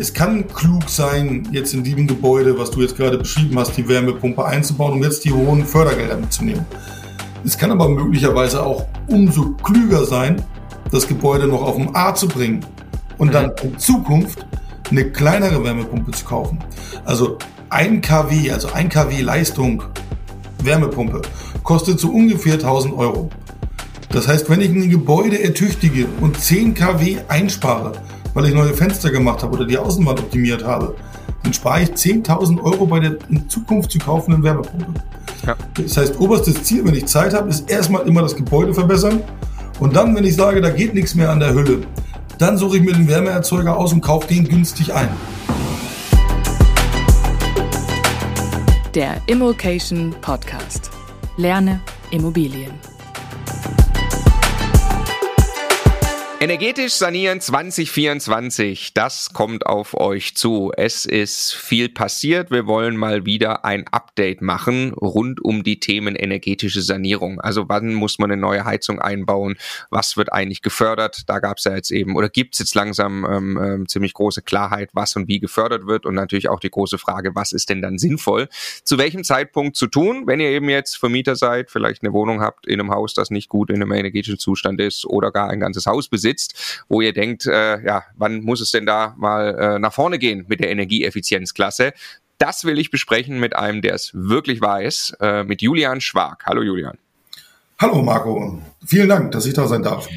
es kann klug sein, jetzt in diesem Gebäude, was du jetzt gerade beschrieben hast, die Wärmepumpe einzubauen, um jetzt die hohen Fördergelder mitzunehmen. Es kann aber möglicherweise auch umso klüger sein, das Gebäude noch auf dem A zu bringen und dann in Zukunft eine kleinere Wärmepumpe zu kaufen. Also ein kW, also ein kW Leistung Wärmepumpe kostet so ungefähr 1000 Euro. Das heißt, wenn ich ein Gebäude ertüchtige und 10 kW einspare, weil ich neue Fenster gemacht habe oder die Außenwand optimiert habe, dann spare ich 10.000 Euro bei der in Zukunft zu kaufenden Wärmepumpe. Ja. Das heißt, oberstes Ziel, wenn ich Zeit habe, ist erstmal immer das Gebäude verbessern. Und dann, wenn ich sage, da geht nichts mehr an der Hülle, dann suche ich mir den Wärmeerzeuger aus und kaufe den günstig ein. Der Immokation Podcast. Lerne Immobilien. Energetisch sanieren 2024, das kommt auf euch zu. Es ist viel passiert. Wir wollen mal wieder ein Update machen rund um die Themen energetische Sanierung. Also wann muss man eine neue Heizung einbauen? Was wird eigentlich gefördert? Da gab es ja jetzt eben oder gibt es jetzt langsam ähm, ähm, ziemlich große Klarheit, was und wie gefördert wird und natürlich auch die große Frage, was ist denn dann sinnvoll? Zu welchem Zeitpunkt zu tun, wenn ihr eben jetzt Vermieter seid, vielleicht eine Wohnung habt in einem Haus, das nicht gut in einem energetischen Zustand ist oder gar ein ganzes Haus besitzt? Sitzt, wo ihr denkt, äh, ja, wann muss es denn da mal äh, nach vorne gehen mit der Energieeffizienzklasse? Das will ich besprechen mit einem, der es wirklich weiß, äh, mit Julian Schwag. Hallo Julian. Hallo Marco, vielen Dank, dass ich da sein darf.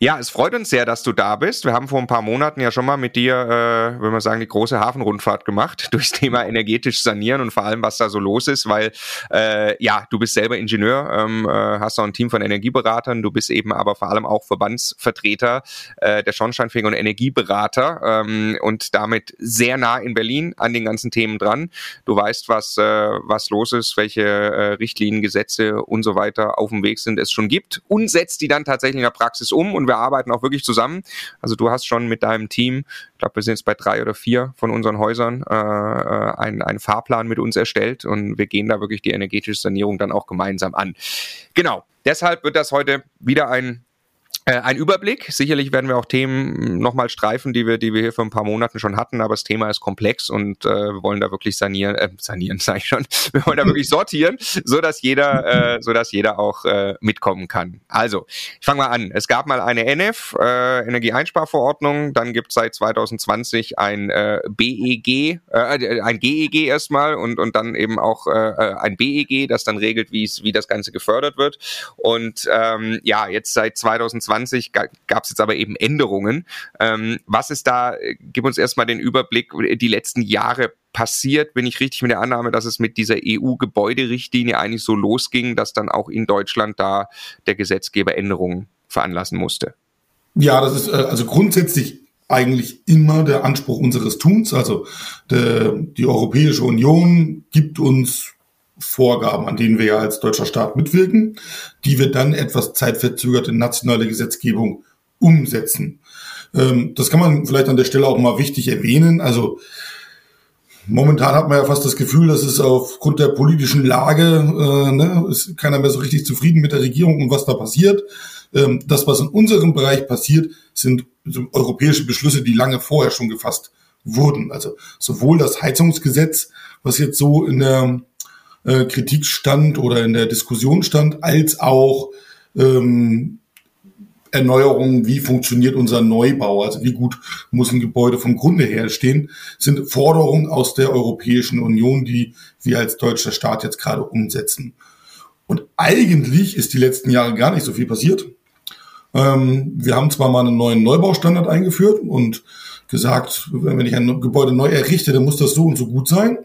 Ja, es freut uns sehr, dass du da bist. Wir haben vor ein paar Monaten ja schon mal mit dir, äh, wenn man sagen, die große Hafenrundfahrt gemacht durchs Thema energetisch sanieren und vor allem, was da so los ist, weil äh, ja, du bist selber Ingenieur, ähm, äh, hast auch ein Team von Energieberatern, du bist eben aber vor allem auch Verbandsvertreter äh, der Schornsteinfeger und Energieberater ähm, und damit sehr nah in Berlin an den ganzen Themen dran. Du weißt, was, äh, was los ist, welche äh, Richtlinien, Gesetze und so weiter auf dem Weg sind, es schon gibt und setzt die dann tatsächlich in der Praxis um und wir arbeiten auch wirklich zusammen. Also du hast schon mit deinem Team, ich glaube, wir sind jetzt bei drei oder vier von unseren Häusern, äh, äh einen, einen Fahrplan mit uns erstellt und wir gehen da wirklich die energetische Sanierung dann auch gemeinsam an. Genau. Deshalb wird das heute wieder ein ein Überblick. Sicherlich werden wir auch Themen nochmal streifen, die wir, die wir hier vor ein paar Monaten schon hatten, aber das Thema ist komplex und äh, wir wollen da wirklich sanieren, äh, sanieren, sage ich schon, wir wollen da wirklich sortieren, so dass jeder, äh, so jeder auch äh, mitkommen kann. Also, ich fange mal an. Es gab mal eine NF, äh, Energieeinsparverordnung, dann gibt es seit 2020 ein äh, BEG, äh, ein GEG erstmal und, und dann eben auch äh, äh ein BEG, das dann regelt, wie wie das Ganze gefördert wird. Und ähm, ja, jetzt seit 2020 2020 gab es jetzt aber eben Änderungen. Ähm, was ist da, gib uns erstmal den Überblick, die letzten Jahre passiert, bin ich richtig mit der Annahme, dass es mit dieser EU-Gebäuderichtlinie eigentlich so losging, dass dann auch in Deutschland da der Gesetzgeber Änderungen veranlassen musste? Ja, das ist äh, also grundsätzlich eigentlich immer der Anspruch unseres Tuns. Also der, die Europäische Union gibt uns Vorgaben, an denen wir ja als deutscher Staat mitwirken, die wir dann etwas zeitverzögert in nationale Gesetzgebung umsetzen. Ähm, das kann man vielleicht an der Stelle auch mal wichtig erwähnen. Also momentan hat man ja fast das Gefühl, dass es aufgrund der politischen Lage, äh, ne, ist keiner mehr so richtig zufrieden mit der Regierung und was da passiert. Ähm, das, was in unserem Bereich passiert, sind europäische Beschlüsse, die lange vorher schon gefasst wurden. Also sowohl das Heizungsgesetz, was jetzt so in der äh, Kritik stand oder in der Diskussion stand, als auch ähm, Erneuerungen, wie funktioniert unser Neubau, also wie gut muss ein Gebäude vom Grunde her stehen, sind Forderungen aus der Europäischen Union, die wir als deutscher Staat jetzt gerade umsetzen. Und eigentlich ist die letzten Jahre gar nicht so viel passiert. Ähm, wir haben zwar mal einen neuen Neubaustandard eingeführt und gesagt, wenn ich ein Gebäude neu errichte, dann muss das so und so gut sein.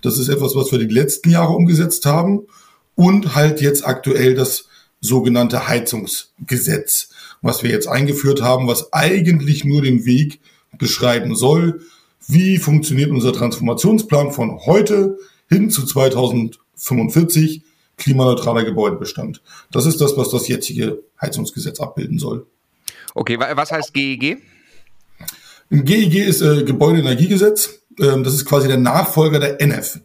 Das ist etwas, was wir die letzten Jahre umgesetzt haben. Und halt jetzt aktuell das sogenannte Heizungsgesetz, was wir jetzt eingeführt haben, was eigentlich nur den Weg beschreiben soll. Wie funktioniert unser Transformationsplan von heute hin zu 2045? Klimaneutraler Gebäudebestand. Das ist das, was das jetzige Heizungsgesetz abbilden soll. Okay, was heißt GEG? Ein GEG ist äh, Gebäudeenergiegesetz. Ähm, das ist quasi der Nachfolger der NF.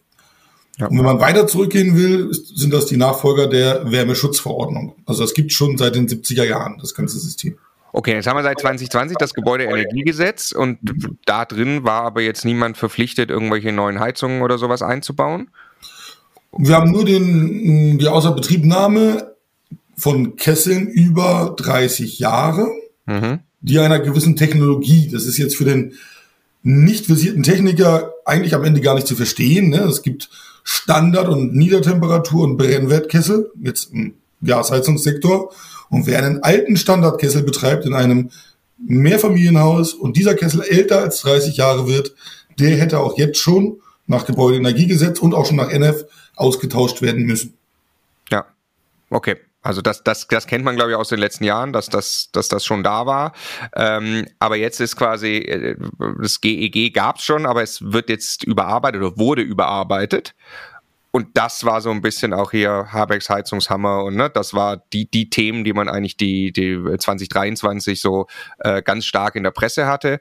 Ja. Und wenn man weiter zurückgehen will, sind das die Nachfolger der Wärmeschutzverordnung. Also das gibt schon seit den 70er Jahren, das ganze System. Okay, jetzt haben wir seit 2020 das Gebäudeenergiegesetz und da drin war aber jetzt niemand verpflichtet, irgendwelche neuen Heizungen oder sowas einzubauen. Wir haben nur den, die Außerbetriebnahme von Kesseln über 30 Jahre, mhm. Die einer gewissen Technologie, das ist jetzt für den nicht versierten Techniker eigentlich am Ende gar nicht zu verstehen. Ne? Es gibt Standard- und Niedertemperatur- und Brennwertkessel, jetzt im Gasheizungssektor. Und wer einen alten Standardkessel betreibt in einem Mehrfamilienhaus und dieser Kessel älter als 30 Jahre wird, der hätte auch jetzt schon nach Gebäudeenergiegesetz und auch schon nach NF ausgetauscht werden müssen. Ja, okay. Also das, das, das kennt man, glaube ich, aus den letzten Jahren, dass das, dass das schon da war. Ähm, aber jetzt ist quasi, äh, das GEG gab es schon, aber es wird jetzt überarbeitet oder wurde überarbeitet. Und das war so ein bisschen auch hier Habecks Heizungshammer und ne, das war die, die Themen, die man eigentlich die, die 2023 so äh, ganz stark in der Presse hatte,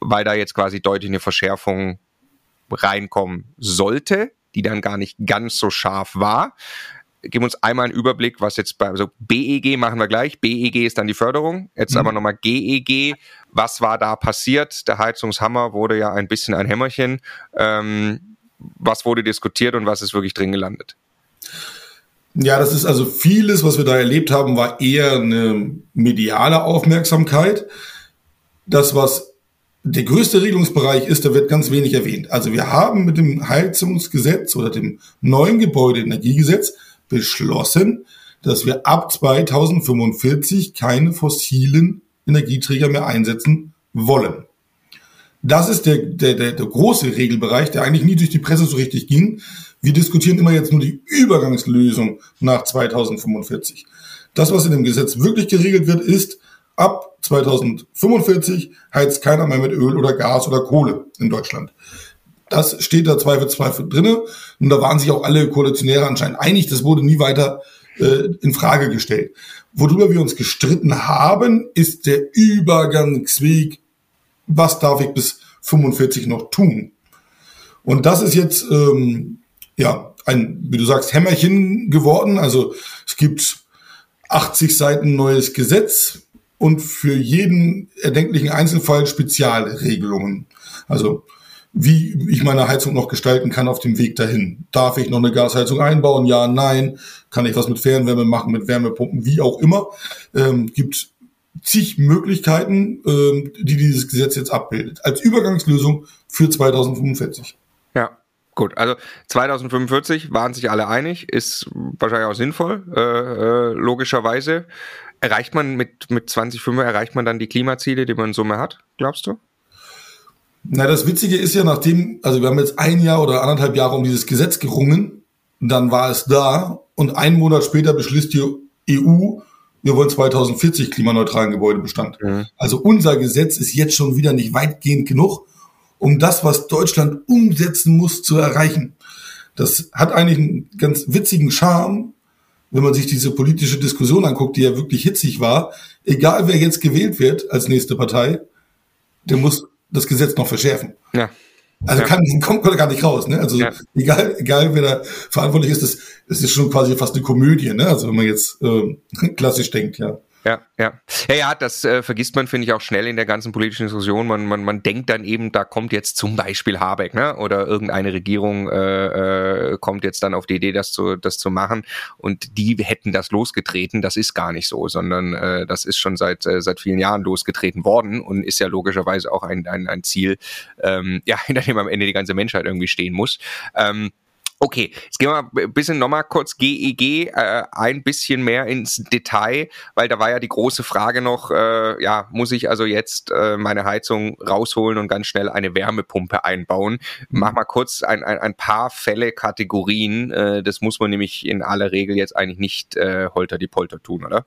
weil da jetzt quasi deutlich eine Verschärfung reinkommen sollte, die dann gar nicht ganz so scharf war geben uns einmal einen Überblick, was jetzt bei, also BEG machen wir gleich. BEG ist dann die Förderung. Jetzt mhm. aber nochmal GEG. Was war da passiert? Der Heizungshammer wurde ja ein bisschen ein Hämmerchen. Ähm, was wurde diskutiert und was ist wirklich drin gelandet? Ja, das ist also vieles, was wir da erlebt haben, war eher eine mediale Aufmerksamkeit. Das, was der größte Regelungsbereich ist, da wird ganz wenig erwähnt. Also wir haben mit dem Heizungsgesetz oder dem neuen Gebäudeenergiegesetz beschlossen, dass wir ab 2045 keine fossilen Energieträger mehr einsetzen wollen. Das ist der, der, der, der große Regelbereich, der eigentlich nie durch die Presse so richtig ging. Wir diskutieren immer jetzt nur die Übergangslösung nach 2045. Das, was in dem Gesetz wirklich geregelt wird, ist, ab 2045 heizt keiner mehr mit Öl oder Gas oder Kohle in Deutschland. Das steht da zweifelsfrei drinne. Und da waren sich auch alle Koalitionäre anscheinend einig. Das wurde nie weiter äh, in Frage gestellt. Worüber wir uns gestritten haben, ist der Übergangsweg. Was darf ich bis 45 noch tun? Und das ist jetzt ähm, ja ein, wie du sagst, Hämmerchen geworden. Also es gibt 80 Seiten neues Gesetz und für jeden erdenklichen Einzelfall Spezialregelungen. Also wie ich meine Heizung noch gestalten kann auf dem Weg dahin. Darf ich noch eine Gasheizung einbauen? Ja, nein. Kann ich was mit Fernwärme machen, mit Wärmepumpen, wie auch immer. Ähm, gibt zig Möglichkeiten, ähm, die dieses Gesetz jetzt abbildet. Als Übergangslösung für 2045. Ja. Gut, also 2045 waren sich alle einig, ist wahrscheinlich auch sinnvoll, äh, äh, logischerweise. Erreicht man mit, mit 2050, erreicht man dann die Klimaziele, die man in Summe hat, glaubst du? Na, das Witzige ist ja, nachdem, also wir haben jetzt ein Jahr oder anderthalb Jahre um dieses Gesetz gerungen, dann war es da und einen Monat später beschließt die EU, wir wollen 2040 klimaneutralen Gebäudebestand. Mhm. Also unser Gesetz ist jetzt schon wieder nicht weitgehend genug, um das, was Deutschland umsetzen muss, zu erreichen. Das hat eigentlich einen ganz witzigen Charme, wenn man sich diese politische Diskussion anguckt, die ja wirklich hitzig war. Egal wer jetzt gewählt wird als nächste Partei, der muss das Gesetz noch verschärfen. Ja. Also ja. kann, kommt, gar nicht raus. Ne? Also ja. egal, egal wer da verantwortlich ist, das, das ist schon quasi fast eine Komödie. Ne? Also wenn man jetzt äh, klassisch denkt, ja. Ja, ja. Ja, ja, das äh, vergisst man, finde ich, auch schnell in der ganzen politischen Diskussion. Man, man, man denkt dann eben, da kommt jetzt zum Beispiel Habeck, ne? Oder irgendeine Regierung äh, äh, kommt jetzt dann auf die Idee, das zu, das zu machen. Und die hätten das losgetreten. Das ist gar nicht so, sondern äh, das ist schon seit, äh, seit vielen Jahren losgetreten worden und ist ja logischerweise auch ein, ein, ein Ziel, ähm, ja, hinter dem am Ende die ganze Menschheit irgendwie stehen muss. Ähm, Okay, jetzt gehen wir ein bisschen nochmal kurz GEG äh, ein bisschen mehr ins Detail, weil da war ja die große Frage noch, äh, ja, muss ich also jetzt äh, meine Heizung rausholen und ganz schnell eine Wärmepumpe einbauen? Mach mal kurz ein, ein, ein paar Fälle, Kategorien, äh, das muss man nämlich in aller Regel jetzt eigentlich nicht äh, holter die Polter tun, oder?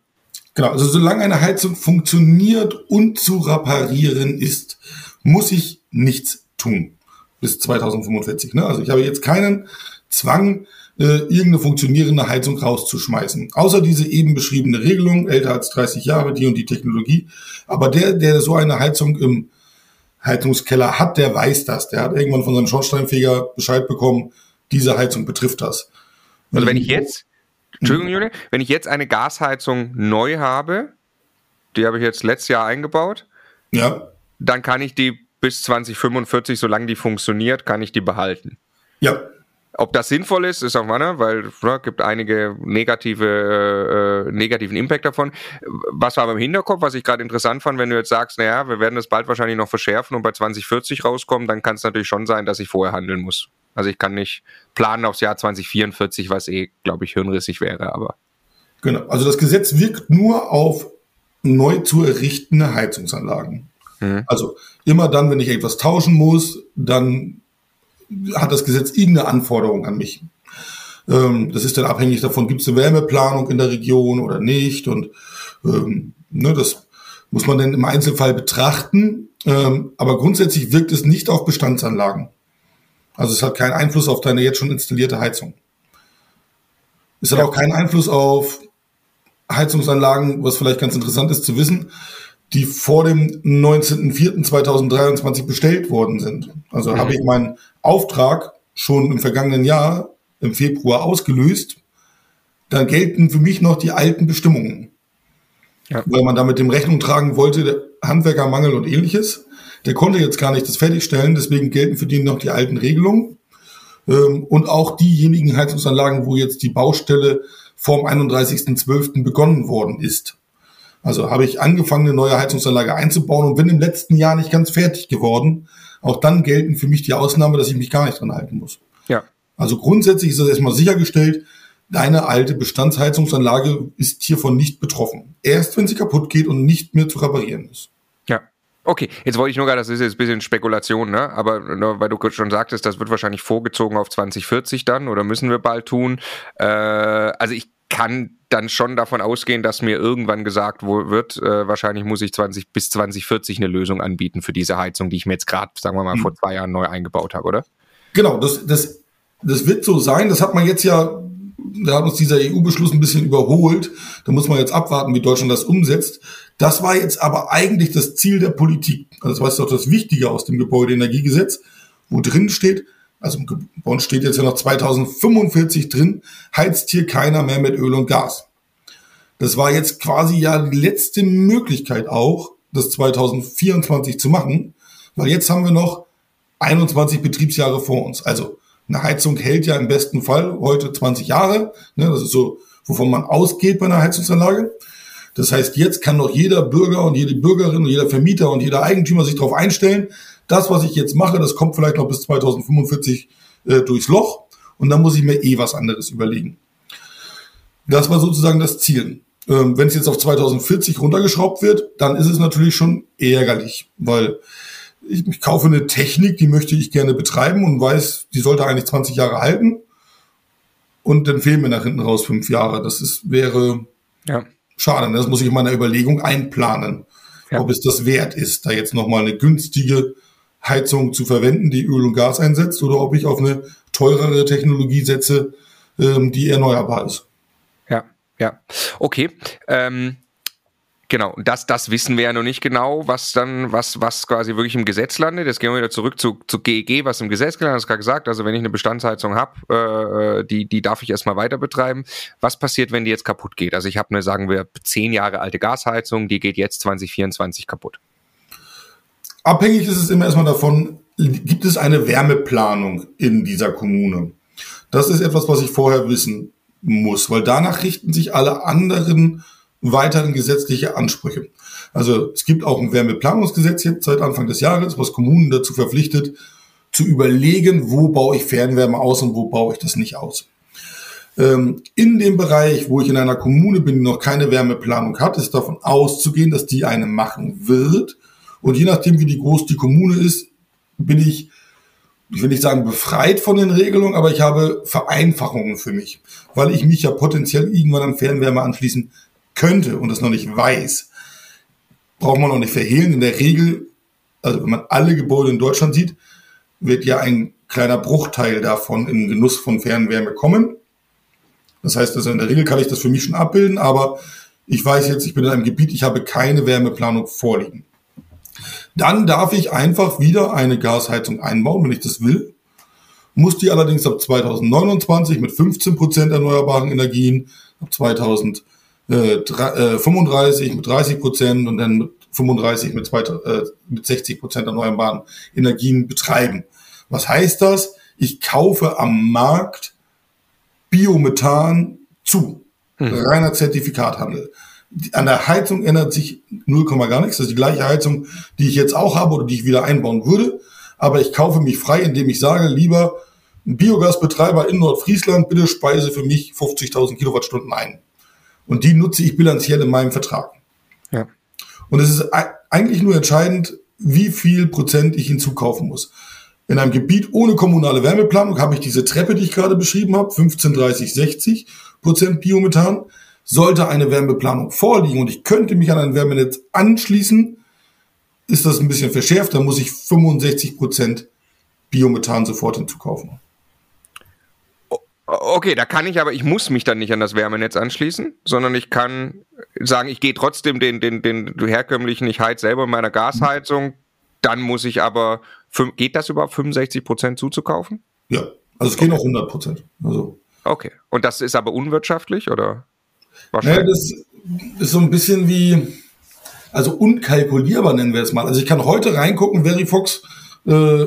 Genau, also solange eine Heizung funktioniert und zu reparieren ist, muss ich nichts tun bis 2045. Ne? Also ich habe jetzt keinen Zwang, äh, irgendeine funktionierende Heizung rauszuschmeißen. Außer diese eben beschriebene Regelung, älter als 30 Jahre, die und die Technologie. Aber der, der so eine Heizung im Heizungskeller hat, der weiß das. Der hat irgendwann von seinem Schornsteinfeger Bescheid bekommen, diese Heizung betrifft das. Also wenn ich jetzt, Entschuldigung, Julia, wenn ich jetzt eine Gasheizung neu habe, die habe ich jetzt letztes Jahr eingebaut. Ja. Dann kann ich die bis 2045, solange die funktioniert, kann ich die behalten. Ja. Ob das sinnvoll ist, ist auch mal, ne, weil es ne, gibt einige negative, äh, negativen Impact davon. Was war aber im Hinterkopf, was ich gerade interessant fand, wenn du jetzt sagst, naja, wir werden das bald wahrscheinlich noch verschärfen und bei 2040 rauskommen, dann kann es natürlich schon sein, dass ich vorher handeln muss. Also ich kann nicht planen aufs Jahr 2044, was eh, glaube ich, hirnrissig wäre, aber. Genau. Also das Gesetz wirkt nur auf neu zu errichtende Heizungsanlagen. Mhm. Also immer dann, wenn ich etwas tauschen muss, dann hat das Gesetz irgendeine Anforderung an mich. Ähm, das ist dann abhängig davon, gibt es eine Wärmeplanung in der Region oder nicht. Und ähm, ne, das muss man dann im Einzelfall betrachten. Ähm, aber grundsätzlich wirkt es nicht auf Bestandsanlagen. Also es hat keinen Einfluss auf deine jetzt schon installierte Heizung. Es hat ja. auch keinen Einfluss auf Heizungsanlagen, was vielleicht ganz interessant ist zu wissen die vor dem 19.04.2023 bestellt worden sind. Also mhm. habe ich meinen Auftrag schon im vergangenen Jahr im Februar ausgelöst, dann gelten für mich noch die alten Bestimmungen. Ja. Weil man damit dem Rechnung tragen wollte, der Handwerkermangel und ähnliches. Der konnte jetzt gar nicht das fertigstellen, deswegen gelten für die noch die alten Regelungen. Ähm, und auch diejenigen Heizungsanlagen, wo jetzt die Baustelle vorm 31.12. begonnen worden ist. Also habe ich angefangen, eine neue Heizungsanlage einzubauen und bin im letzten Jahr nicht ganz fertig geworden. Auch dann gelten für mich die Ausnahme, dass ich mich gar nicht dran halten muss. Ja. Also grundsätzlich ist das erstmal sichergestellt, deine alte Bestandsheizungsanlage ist hiervon nicht betroffen. Erst wenn sie kaputt geht und nicht mehr zu reparieren ist. Ja. Okay, jetzt wollte ich nur gerade, das ist jetzt ein bisschen Spekulation, ne? aber ne, weil du schon sagtest, das wird wahrscheinlich vorgezogen auf 2040 dann oder müssen wir bald tun. Äh, also ich kann dann schon davon ausgehen, dass mir irgendwann gesagt wird, äh, wahrscheinlich muss ich 20 bis 2040 eine Lösung anbieten für diese Heizung, die ich mir jetzt gerade, sagen wir mal, mhm. vor zwei Jahren neu eingebaut habe, oder? Genau, das, das, das wird so sein. Das hat man jetzt ja, da hat uns dieser EU-Beschluss ein bisschen überholt. Da muss man jetzt abwarten, wie Deutschland das umsetzt. Das war jetzt aber eigentlich das Ziel der Politik. Also das war jetzt doch das Wichtige aus dem Gebäudeenergiegesetz, wo drin steht, also bei uns steht jetzt ja noch 2045 drin, heizt hier keiner mehr mit Öl und Gas. Das war jetzt quasi ja die letzte Möglichkeit auch, das 2024 zu machen, weil jetzt haben wir noch 21 Betriebsjahre vor uns. Also eine Heizung hält ja im besten Fall heute 20 Jahre. Ne, das ist so, wovon man ausgeht bei einer Heizungsanlage. Das heißt, jetzt kann noch jeder Bürger und jede Bürgerin und jeder Vermieter und jeder Eigentümer sich darauf einstellen, das, was ich jetzt mache, das kommt vielleicht noch bis 2045 äh, durchs Loch und dann muss ich mir eh was anderes überlegen. Das war sozusagen das Ziel. Ähm, Wenn es jetzt auf 2040 runtergeschraubt wird, dann ist es natürlich schon ärgerlich, weil ich, ich kaufe eine Technik, die möchte ich gerne betreiben und weiß, die sollte eigentlich 20 Jahre halten. Und dann fehlen mir nach hinten raus fünf Jahre. Das ist, wäre ja. schade. Das muss ich in meiner Überlegung einplanen, ja. ob es das wert ist, da jetzt nochmal eine günstige Heizung zu verwenden, die Öl und Gas einsetzt, oder ob ich auf eine teurere Technologie setze, ähm, die erneuerbar ist. Ja, ja. Okay. Ähm Genau, das, das wissen wir ja noch nicht genau, was dann, was, was quasi wirklich im Gesetz landet. Jetzt gehen wir wieder zurück zu, zu GEG, was im Gesetz gelandet ist, gerade gesagt. Also wenn ich eine Bestandsheizung habe, äh, die, die darf ich erstmal weiter betreiben. Was passiert, wenn die jetzt kaputt geht? Also ich habe eine, sagen wir, zehn Jahre alte Gasheizung, die geht jetzt 2024 kaputt. Abhängig ist es immer erstmal davon, gibt es eine Wärmeplanung in dieser Kommune. Das ist etwas, was ich vorher wissen muss, weil danach richten sich alle anderen weiteren gesetzliche Ansprüche. Also es gibt auch ein Wärmeplanungsgesetz jetzt seit Anfang des Jahres, was Kommunen dazu verpflichtet, zu überlegen, wo baue ich Fernwärme aus und wo baue ich das nicht aus. Ähm, in dem Bereich, wo ich in einer Kommune bin, die noch keine Wärmeplanung hat, ist davon auszugehen, dass die eine machen wird und je nachdem, wie die groß die Kommune ist, bin ich, ich will nicht sagen befreit von den Regelungen, aber ich habe Vereinfachungen für mich, weil ich mich ja potenziell irgendwann an Fernwärme anschließen könnte und das noch nicht weiß. Braucht man noch nicht verhehlen. In der Regel, also wenn man alle Gebäude in Deutschland sieht, wird ja ein kleiner Bruchteil davon in Genuss von Fernwärme kommen. Das heißt, also in der Regel kann ich das für mich schon abbilden, aber ich weiß jetzt, ich bin in einem Gebiet, ich habe keine Wärmeplanung vorliegen. Dann darf ich einfach wieder eine Gasheizung einbauen, wenn ich das will. Muss die allerdings ab 2029 mit 15 Prozent erneuerbaren Energien, ab 2030 äh, 35 äh, mit 30 Prozent und dann mit 35 mit, zwei, äh, mit 60 Prozent erneuerbaren Energien betreiben. Was heißt das? Ich kaufe am Markt Biomethan zu. Hm. Reiner Zertifikathandel. An der Heizung ändert sich 0, gar nichts. Das ist die gleiche Heizung, die ich jetzt auch habe oder die ich wieder einbauen würde. Aber ich kaufe mich frei, indem ich sage, lieber Biogasbetreiber in Nordfriesland, bitte speise für mich 50.000 Kilowattstunden ein. Und die nutze ich bilanziell in meinem Vertrag. Ja. Und es ist eigentlich nur entscheidend, wie viel Prozent ich hinzukaufen muss. In einem Gebiet ohne kommunale Wärmeplanung habe ich diese Treppe, die ich gerade beschrieben habe, 15, 30, 60 Prozent Biomethan. Sollte eine Wärmeplanung vorliegen und ich könnte mich an ein Wärmenetz anschließen, ist das ein bisschen verschärft, dann muss ich 65 Prozent Biomethan sofort hinzukaufen. Okay, da kann ich aber, ich muss mich dann nicht an das Wärmenetz anschließen, sondern ich kann sagen, ich gehe trotzdem den, den, den herkömmlichen, ich heiz selber in meiner Gasheizung, dann muss ich aber, geht das überhaupt 65 Prozent zuzukaufen? Ja, also es gehen auch 100 Prozent. Also. Okay, und das ist aber unwirtschaftlich oder? Wahrscheinlich. Naja, das ist so ein bisschen wie, also unkalkulierbar nennen wir es mal. Also ich kann heute reingucken, Verifox äh,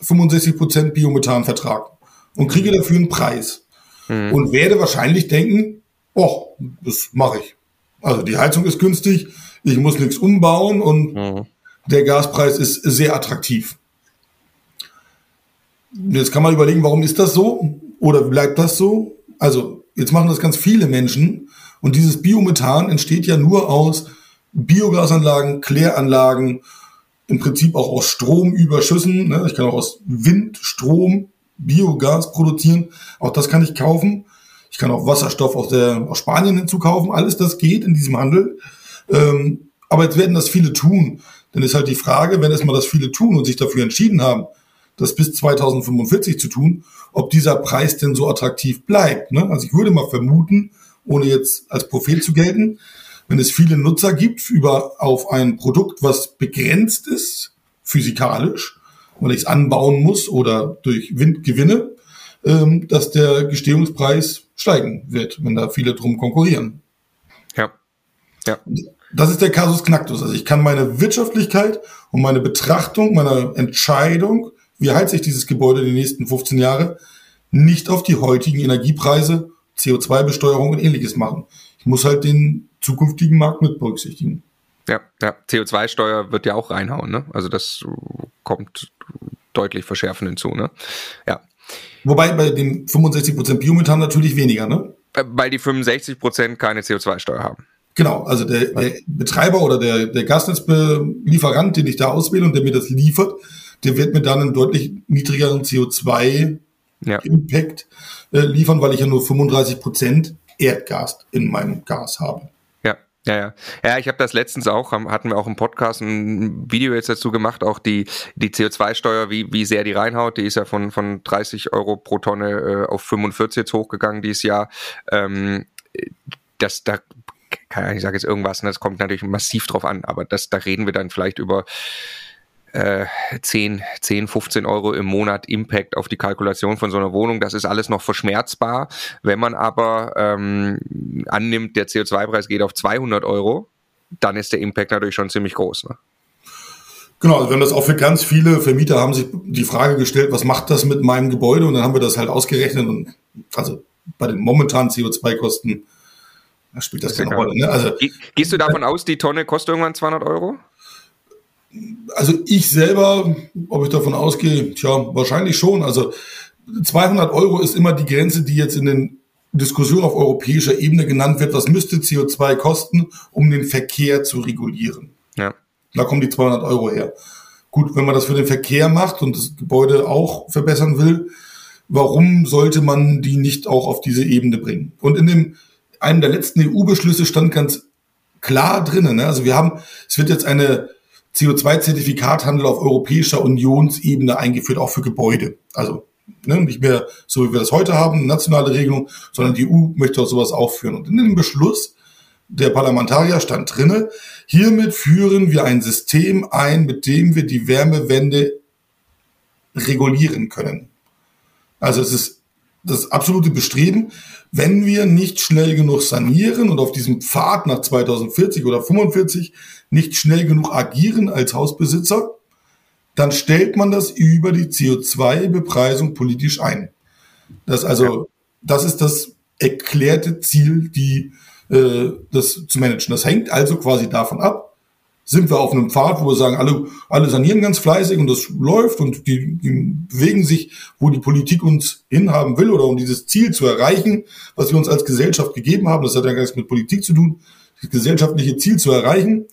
65 Prozent Biomethan-Vertrag und kriege dafür einen Preis. Mhm. Und werde wahrscheinlich denken, oh, das mache ich. Also die Heizung ist günstig, ich muss nichts umbauen und mhm. der Gaspreis ist sehr attraktiv. Jetzt kann man überlegen, warum ist das so oder bleibt das so? Also jetzt machen das ganz viele Menschen und dieses Biomethan entsteht ja nur aus Biogasanlagen, Kläranlagen, im Prinzip auch aus Stromüberschüssen. Ne? Ich kann auch aus Windstrom Biogas produzieren. Auch das kann ich kaufen. Ich kann auch Wasserstoff aus, der, aus Spanien hinzukaufen. Alles das geht in diesem Handel. Ähm, aber jetzt werden das viele tun. Dann ist halt die Frage, wenn es mal das viele tun und sich dafür entschieden haben, das bis 2045 zu tun, ob dieser Preis denn so attraktiv bleibt. Ne? Also ich würde mal vermuten, ohne jetzt als Prophet zu gelten, wenn es viele Nutzer gibt über auf ein Produkt, was begrenzt ist, physikalisch, weil ich es anbauen muss oder durch Wind gewinne, ähm, dass der Gestehungspreis steigen wird, wenn da viele drum konkurrieren. Ja. Ja. Das ist der Kasus Knacktus. Also ich kann meine Wirtschaftlichkeit und meine Betrachtung, meine Entscheidung, wie heizt ich dieses Gebäude die nächsten 15 Jahre, nicht auf die heutigen Energiepreise, CO2-Besteuerung und ähnliches machen. Ich muss halt den zukünftigen Markt mit berücksichtigen. Ja, ja. CO2-Steuer wird ja auch reinhauen, ne? Also das kommt deutlich verschärfen hinzu, ne? Ja. Wobei bei dem 65% Biomethan natürlich weniger, ne? Äh, weil die 65% keine CO2-Steuer haben. Genau, also der, der Betreiber oder der, der Gasnetzlieferant, den ich da auswähle und der mir das liefert, der wird mir dann einen deutlich niedrigeren CO2-Impact ja. Äh, liefern, weil ich ja nur 35% Erdgas in meinem Gas habe. Ja, ja. Ja, ich habe das letztens auch, hatten wir auch im Podcast ein Video jetzt dazu gemacht, auch die, die CO2-Steuer, wie, wie sehr die reinhaut, die ist ja von, von 30 Euro pro Tonne äh, auf 45 jetzt hochgegangen dieses Jahr. Ähm, das, da kann ich sage jetzt irgendwas, ne, das kommt natürlich massiv drauf an, aber das, da reden wir dann vielleicht über äh, 10, 10, 15 Euro im Monat Impact auf die Kalkulation von so einer Wohnung. Das ist alles noch verschmerzbar. Wenn man aber ähm, annimmt, der CO2-Preis geht auf 200 Euro, dann ist der Impact natürlich schon ziemlich groß. Ne? Genau, also wir haben das auch für ganz viele Vermieter haben sich die Frage gestellt, was macht das mit meinem Gebäude? Und dann haben wir das halt ausgerechnet und also bei den momentanen CO2-Kosten spielt das, das keine Rolle. Ne? Also, Gehst du davon aus, die Tonne kostet irgendwann 200 Euro? Also ich selber, ob ich davon ausgehe, tja, wahrscheinlich schon. Also 200 Euro ist immer die Grenze, die jetzt in den Diskussionen auf europäischer Ebene genannt wird. Was müsste CO2 kosten, um den Verkehr zu regulieren? Ja. Da kommen die 200 Euro her. Gut, wenn man das für den Verkehr macht und das Gebäude auch verbessern will, warum sollte man die nicht auch auf diese Ebene bringen? Und in dem einem der letzten EU-Beschlüsse stand ganz klar drinnen. Ne? Also wir haben, es wird jetzt eine CO2-Zertifikathandel auf europäischer Unionsebene eingeführt, auch für Gebäude. Also ne, nicht mehr so, wie wir das heute haben, nationale Regelung, sondern die EU möchte auch sowas aufführen. Und in dem Beschluss der Parlamentarier stand drinne, hiermit führen wir ein System ein, mit dem wir die Wärmewende regulieren können. Also es ist das absolute Bestreben, wenn wir nicht schnell genug sanieren und auf diesem Pfad nach 2040 oder 45 nicht schnell genug agieren als Hausbesitzer, dann stellt man das über die CO2-Bepreisung politisch ein. Das also, das ist das erklärte Ziel, die äh, das zu managen. Das hängt also quasi davon ab, sind wir auf einem Pfad, wo wir sagen, alle, alle sanieren ganz fleißig und das läuft und die, die bewegen sich, wo die Politik uns hinhaben will oder um dieses Ziel zu erreichen, was wir uns als Gesellschaft gegeben haben. Das hat ja gar nichts mit Politik zu tun. Das gesellschaftliche Ziel zu erreichen.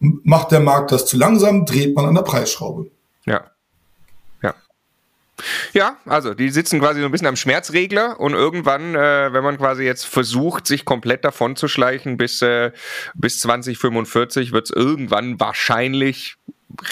Macht der Markt das zu langsam, dreht man an der Preisschraube. Ja. Ja, also die sitzen quasi so ein bisschen am Schmerzregler und irgendwann, äh, wenn man quasi jetzt versucht, sich komplett davon zu schleichen bis, äh, bis 2045, wird es irgendwann wahrscheinlich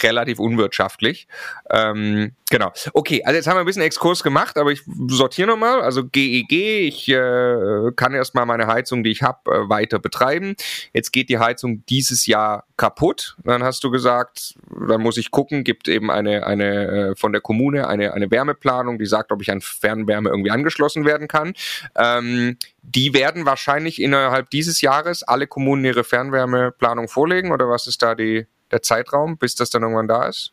relativ unwirtschaftlich. Ähm, genau. Okay, also jetzt haben wir ein bisschen Exkurs gemacht, aber ich sortiere nochmal. Also GEG, e ich äh, kann erstmal meine Heizung, die ich habe, äh, weiter betreiben. Jetzt geht die Heizung dieses Jahr kaputt. Dann hast du gesagt, dann muss ich gucken, gibt eben eine, eine äh, von der Kommune eine, eine Wärmeplanung, die sagt, ob ich an Fernwärme irgendwie angeschlossen werden kann. Ähm, die werden wahrscheinlich innerhalb dieses Jahres alle Kommunen ihre Fernwärmeplanung vorlegen oder was ist da die der Zeitraum, bis das dann irgendwann da ist?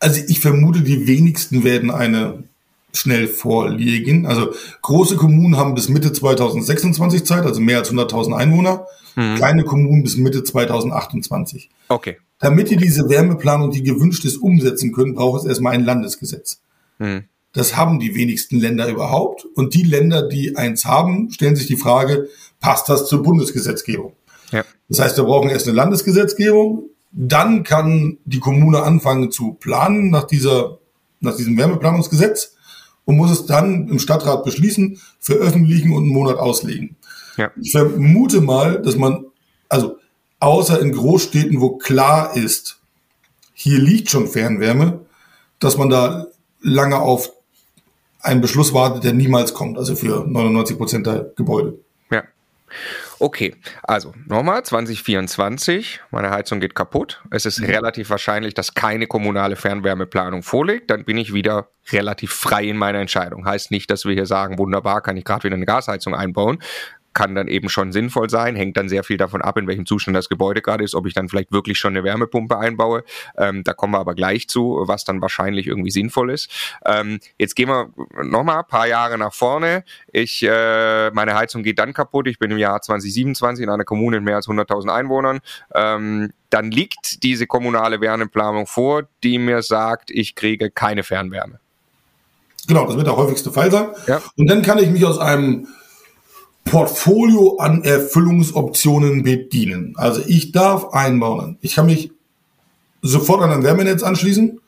Also ich vermute, die wenigsten werden eine schnell vorlegen. Also große Kommunen haben bis Mitte 2026 Zeit, also mehr als 100.000 Einwohner. Hm. Kleine Kommunen bis Mitte 2028. Okay. Damit die diese Wärmeplanung, die gewünscht ist, umsetzen können, braucht es erstmal ein Landesgesetz. Hm. Das haben die wenigsten Länder überhaupt. Und die Länder, die eins haben, stellen sich die Frage, passt das zur Bundesgesetzgebung? Ja. Das heißt, wir brauchen erst eine Landesgesetzgebung, dann kann die Kommune anfangen zu planen nach dieser, nach diesem Wärmeplanungsgesetz und muss es dann im Stadtrat beschließen, veröffentlichen und einen Monat auslegen. Ja. Ich vermute mal, dass man, also außer in Großstädten, wo klar ist, hier liegt schon Fernwärme, dass man da lange auf einen Beschluss wartet, der niemals kommt, also für 99 Prozent der Gebäude. Ja. Okay, also nochmal 2024, meine Heizung geht kaputt. Es ist mhm. relativ wahrscheinlich, dass keine kommunale Fernwärmeplanung vorliegt. Dann bin ich wieder relativ frei in meiner Entscheidung. Heißt nicht, dass wir hier sagen, wunderbar, kann ich gerade wieder eine Gasheizung einbauen kann dann eben schon sinnvoll sein, hängt dann sehr viel davon ab, in welchem Zustand das Gebäude gerade ist, ob ich dann vielleicht wirklich schon eine Wärmepumpe einbaue. Ähm, da kommen wir aber gleich zu, was dann wahrscheinlich irgendwie sinnvoll ist. Ähm, jetzt gehen wir nochmal ein paar Jahre nach vorne. Ich, äh, meine Heizung geht dann kaputt. Ich bin im Jahr 2027 in einer Kommune mit mehr als 100.000 Einwohnern. Ähm, dann liegt diese kommunale Wärmeplanung vor, die mir sagt, ich kriege keine Fernwärme. Genau, das wird der häufigste Fall sein. Ja. Und dann kann ich mich aus einem Portfolio an Erfüllungsoptionen bedienen. Also ich darf einbauen. Ich kann mich sofort an ein Wärmenetz anschließen,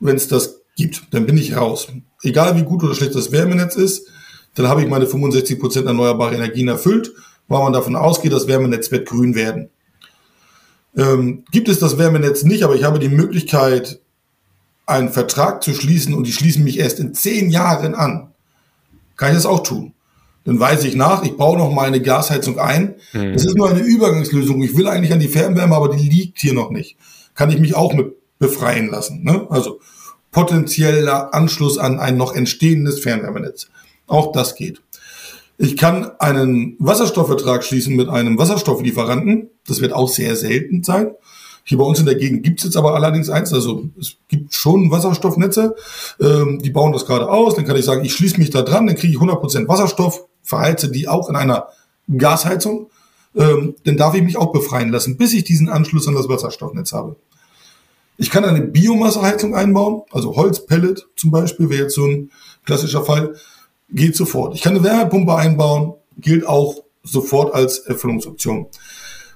wenn es das gibt. Dann bin ich raus. Egal wie gut oder schlecht das Wärmenetz ist, dann habe ich meine 65 Prozent erneuerbare Energien erfüllt, weil man davon ausgeht, das Wärmenetz wird grün werden. Ähm, gibt es das Wärmenetz nicht, aber ich habe die Möglichkeit, einen Vertrag zu schließen und die schließen mich erst in zehn Jahren an, kann ich das auch tun. Dann weise ich nach, ich baue noch mal eine Gasheizung ein. Mhm. Das ist nur eine Übergangslösung. Ich will eigentlich an die Fernwärme, aber die liegt hier noch nicht. Kann ich mich auch mit befreien lassen. Ne? Also potenzieller Anschluss an ein noch entstehendes Fernwärmenetz. Auch das geht. Ich kann einen Wasserstoffvertrag schließen mit einem Wasserstofflieferanten. Das wird auch sehr selten sein. Hier bei uns in der Gegend gibt es jetzt aber allerdings eins, also es gibt schon Wasserstoffnetze, ähm, die bauen das gerade aus, dann kann ich sagen, ich schließe mich da dran, dann kriege ich 100% Wasserstoff, verheize die auch in einer Gasheizung, ähm, dann darf ich mich auch befreien lassen, bis ich diesen Anschluss an das Wasserstoffnetz habe. Ich kann eine Biomasseheizung einbauen, also Holzpellet zum Beispiel wäre jetzt so ein klassischer Fall, geht sofort. Ich kann eine Wärmepumpe einbauen, gilt auch sofort als Erfüllungsoption.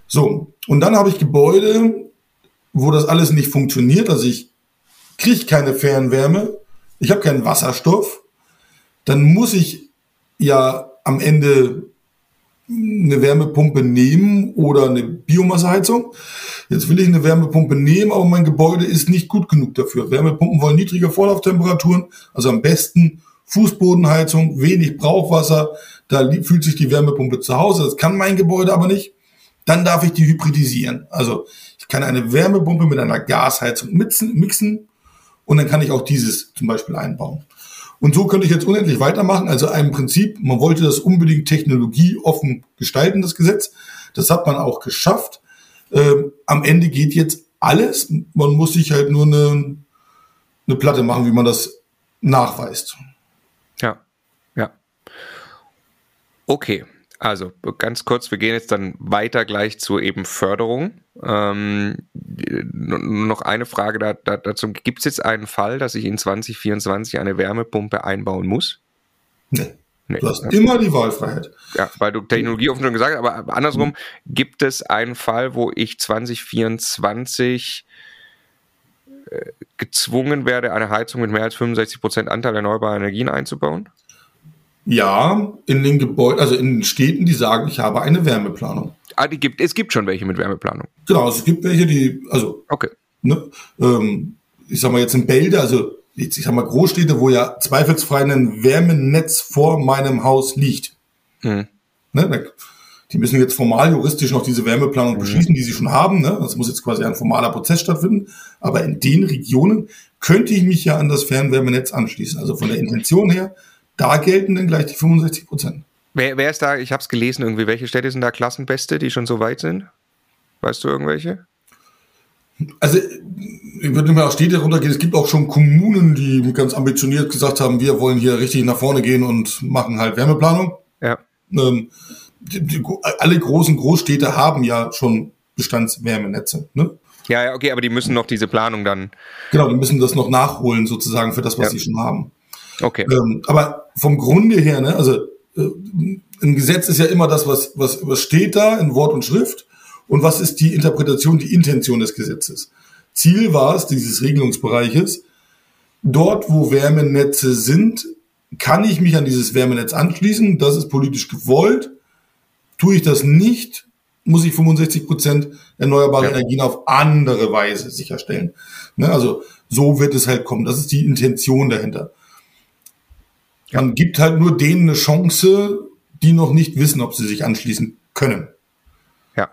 So, und dann habe ich Gebäude, wo das alles nicht funktioniert. Also ich kriege keine Fernwärme, ich habe keinen Wasserstoff. Dann muss ich ja am Ende eine Wärmepumpe nehmen oder eine Biomasseheizung. Jetzt will ich eine Wärmepumpe nehmen, aber mein Gebäude ist nicht gut genug dafür. Wärmepumpen wollen niedrige Vorlauftemperaturen, also am besten Fußbodenheizung, wenig Brauchwasser. Da fühlt sich die Wärmepumpe zu Hause. Das kann mein Gebäude aber nicht. Dann darf ich die hybridisieren. Also ich kann eine Wärmepumpe mit einer Gasheizung mixen, mixen und dann kann ich auch dieses zum Beispiel einbauen. Und so könnte ich jetzt unendlich weitermachen. Also im Prinzip, man wollte das unbedingt technologieoffen gestalten, das Gesetz. Das hat man auch geschafft. Ähm, am Ende geht jetzt alles. Man muss sich halt nur eine, eine Platte machen, wie man das nachweist. Ja, ja. Okay. Also ganz kurz, wir gehen jetzt dann weiter gleich zur eben Förderung. Ähm, noch eine Frage da, da, dazu. Gibt es jetzt einen Fall, dass ich in 2024 eine Wärmepumpe einbauen muss? Nee. nee. Du hast immer die Wahlfreiheit. Ja, weil du Technologie offen schon gesagt hast, aber andersrum, mhm. gibt es einen Fall, wo ich 2024 äh, gezwungen werde, eine Heizung mit mehr als 65 Prozent Anteil erneuerbarer Energien einzubauen? Ja, in den Gebäuden, also in den Städten, die sagen, ich habe eine Wärmeplanung. Ah, die gibt, es gibt schon welche mit Wärmeplanung. Genau, es gibt welche, die, also, okay. ne, ähm, ich sag mal jetzt in Bälde, also ich sag mal Großstädte, wo ja zweifelsfrei ein Wärmenetz vor meinem Haus liegt. Mhm. Ne, die müssen jetzt formal juristisch noch diese Wärmeplanung mhm. beschließen, die sie schon haben. Ne? Das muss jetzt quasi ein formaler Prozess stattfinden. Aber in den Regionen könnte ich mich ja an das Fernwärmenetz anschließen. Also von der Intention her da gelten dann gleich die 65 Prozent. Wer, wer ist da, ich habe es gelesen irgendwie, welche Städte sind da Klassenbeste, die schon so weit sind? Weißt du irgendwelche? Also, ich würde mal auf Städte runtergehen. Es gibt auch schon Kommunen, die ganz ambitioniert gesagt haben, wir wollen hier richtig nach vorne gehen und machen halt Wärmeplanung. Ja. Ähm, die, die, alle großen Großstädte haben ja schon Bestandswärmenetze. Ne? Ja, ja, okay, aber die müssen noch diese Planung dann. Genau, die müssen das noch nachholen sozusagen für das, was ja. sie schon haben. Okay. Ähm, aber vom Grunde her, ne, also äh, ein Gesetz ist ja immer das, was, was, was steht da in Wort und Schrift und was ist die Interpretation, die Intention des Gesetzes. Ziel war es, dieses Regelungsbereiches, dort, wo Wärmenetze sind, kann ich mich an dieses Wärmenetz anschließen, das ist politisch gewollt. Tue ich das nicht, muss ich 65 Prozent erneuerbare ja. Energien auf andere Weise sicherstellen. Ne, also so wird es halt kommen. Das ist die Intention dahinter. Man gibt halt nur denen eine Chance, die noch nicht wissen, ob sie sich anschließen können. Ja.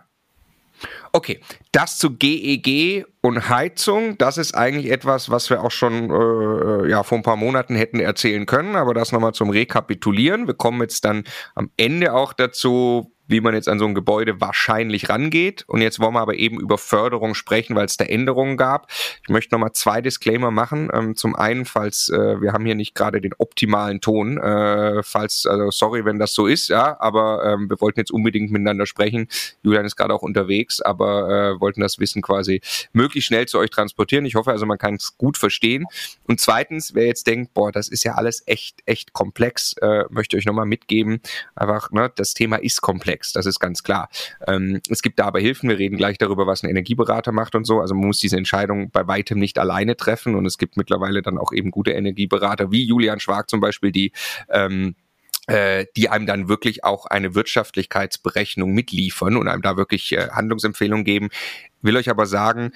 Okay, das zu GEG e und Heizung, das ist eigentlich etwas, was wir auch schon äh, ja vor ein paar Monaten hätten erzählen können, aber das nochmal zum Rekapitulieren. Wir kommen jetzt dann am Ende auch dazu, wie man jetzt an so ein Gebäude wahrscheinlich rangeht. Und jetzt wollen wir aber eben über Förderung sprechen, weil es da Änderungen gab. Ich möchte nochmal zwei Disclaimer machen. Ähm, zum einen, falls äh, wir haben hier nicht gerade den optimalen Ton, äh, falls, also sorry, wenn das so ist, ja, aber ähm, wir wollten jetzt unbedingt miteinander sprechen. Julian ist gerade auch unterwegs, aber äh, wollten das Wissen quasi möglichst schnell zu euch transportieren. Ich hoffe also, man kann es gut verstehen. Und zweitens, wer jetzt denkt, boah, das ist ja alles echt, echt komplex, äh, möchte euch nochmal mitgeben. Einfach, ne, das Thema ist komplex komplex, das ist ganz klar. Ähm, es gibt da aber Hilfen, wir reden gleich darüber, was ein Energieberater macht und so. Also man muss diese Entscheidung bei weitem nicht alleine treffen und es gibt mittlerweile dann auch eben gute Energieberater wie Julian Schwag zum Beispiel, die ähm, äh, die einem dann wirklich auch eine Wirtschaftlichkeitsberechnung mitliefern und einem da wirklich äh, Handlungsempfehlungen geben. Will euch aber sagen,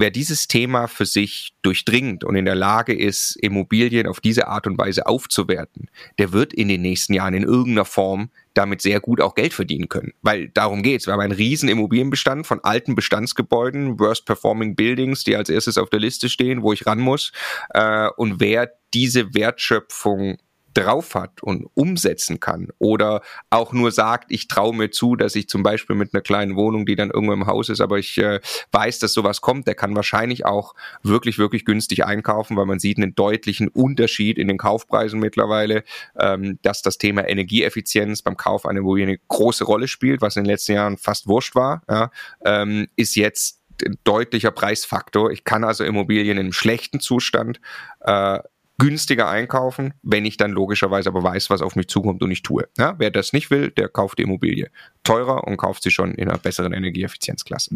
Wer dieses Thema für sich durchdringt und in der Lage ist, Immobilien auf diese Art und Weise aufzuwerten, der wird in den nächsten Jahren in irgendeiner Form damit sehr gut auch Geld verdienen können. Weil darum geht's. Wir haben einen riesen Immobilienbestand von alten Bestandsgebäuden, worst performing buildings, die als erstes auf der Liste stehen, wo ich ran muss. Äh, und wer diese Wertschöpfung drauf hat und umsetzen kann oder auch nur sagt, ich traue mir zu, dass ich zum Beispiel mit einer kleinen Wohnung, die dann irgendwo im Haus ist, aber ich äh, weiß, dass sowas kommt, der kann wahrscheinlich auch wirklich, wirklich günstig einkaufen, weil man sieht einen deutlichen Unterschied in den Kaufpreisen mittlerweile, ähm, dass das Thema Energieeffizienz beim Kauf einer Immobilie eine große Rolle spielt, was in den letzten Jahren fast wurscht war, ja, ähm, ist jetzt deutlicher Preisfaktor. Ich kann also Immobilien in einem schlechten Zustand äh, günstiger einkaufen, wenn ich dann logischerweise aber weiß, was auf mich zukommt und ich tue. Ja, wer das nicht will, der kauft die Immobilie teurer und kauft sie schon in einer besseren Energieeffizienzklasse.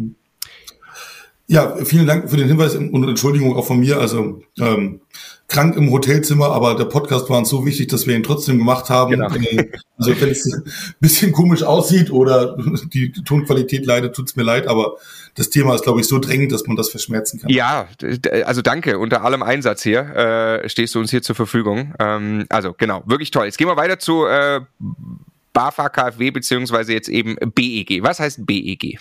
Ja, vielen Dank für den Hinweis und Entschuldigung auch von mir. Also ähm, krank im Hotelzimmer, aber der Podcast war uns so wichtig, dass wir ihn trotzdem gemacht haben. Genau. Äh, also wenn es ein bisschen komisch aussieht oder die Tonqualität leidet, tut's mir leid, aber das Thema ist, glaube ich, so drängend, dass man das verschmerzen kann. Ja, also danke. Unter allem Einsatz hier äh, stehst du uns hier zur Verfügung. Ähm, also genau, wirklich toll. Jetzt gehen wir weiter zu äh, BAFA KfW beziehungsweise jetzt eben BEG. Was heißt BEG?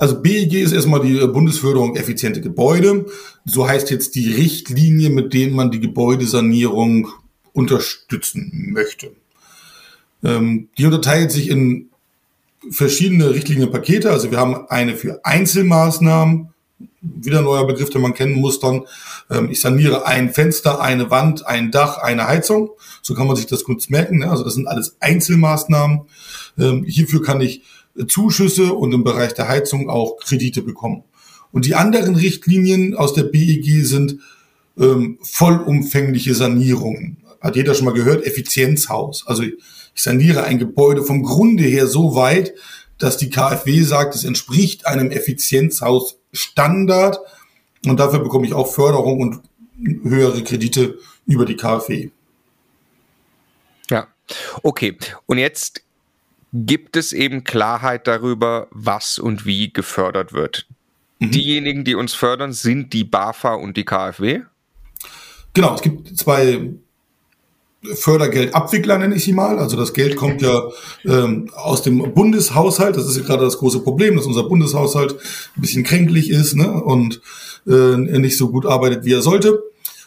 Also BEG ist erstmal die Bundesförderung effiziente Gebäude. So heißt jetzt die Richtlinie, mit denen man die Gebäudesanierung unterstützen möchte. Ähm, die unterteilt sich in verschiedene Richtlinienpakete. Also wir haben eine für Einzelmaßnahmen, wieder ein neuer Begriff, den man kennen muss dann. Ähm, ich saniere ein Fenster, eine Wand, ein Dach, eine Heizung. So kann man sich das kurz merken. Ne? Also das sind alles Einzelmaßnahmen. Ähm, hierfür kann ich Zuschüsse und im Bereich der Heizung auch Kredite bekommen. Und die anderen Richtlinien aus der BEG sind ähm, vollumfängliche Sanierungen. Hat jeder schon mal gehört? Effizienzhaus. Also ich saniere ein Gebäude vom Grunde her so weit, dass die KfW sagt, es entspricht einem Effizienzhausstandard und dafür bekomme ich auch Förderung und höhere Kredite über die KfW. Ja, okay. Und jetzt gibt es eben Klarheit darüber, was und wie gefördert wird. Mhm. Diejenigen, die uns fördern, sind die BAFA und die KfW? Genau, es gibt zwei Fördergeldabwickler, nenne ich sie mal. Also das Geld kommt ja ähm, aus dem Bundeshaushalt. Das ist ja gerade das große Problem, dass unser Bundeshaushalt ein bisschen kränklich ist ne? und äh, nicht so gut arbeitet, wie er sollte.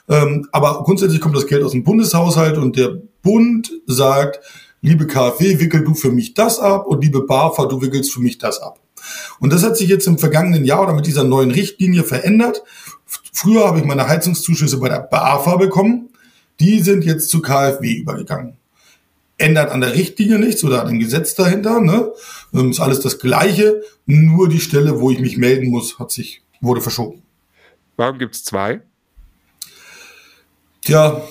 Ähm, aber grundsätzlich kommt das Geld aus dem Bundeshaushalt und der Bund sagt, liebe KfW, wickel du für mich das ab und liebe BAFA, du wickelst für mich das ab. Und das hat sich jetzt im vergangenen Jahr oder mit dieser neuen Richtlinie verändert. Früher habe ich meine Heizungszuschüsse bei der BAFA bekommen. Die sind jetzt zu KfW übergegangen. Ändert an der Richtlinie nichts oder an dem Gesetz dahinter. Ne? Ähm, ist alles das Gleiche. Nur die Stelle, wo ich mich melden muss, hat sich, wurde verschoben. Warum gibt es zwei? Tja,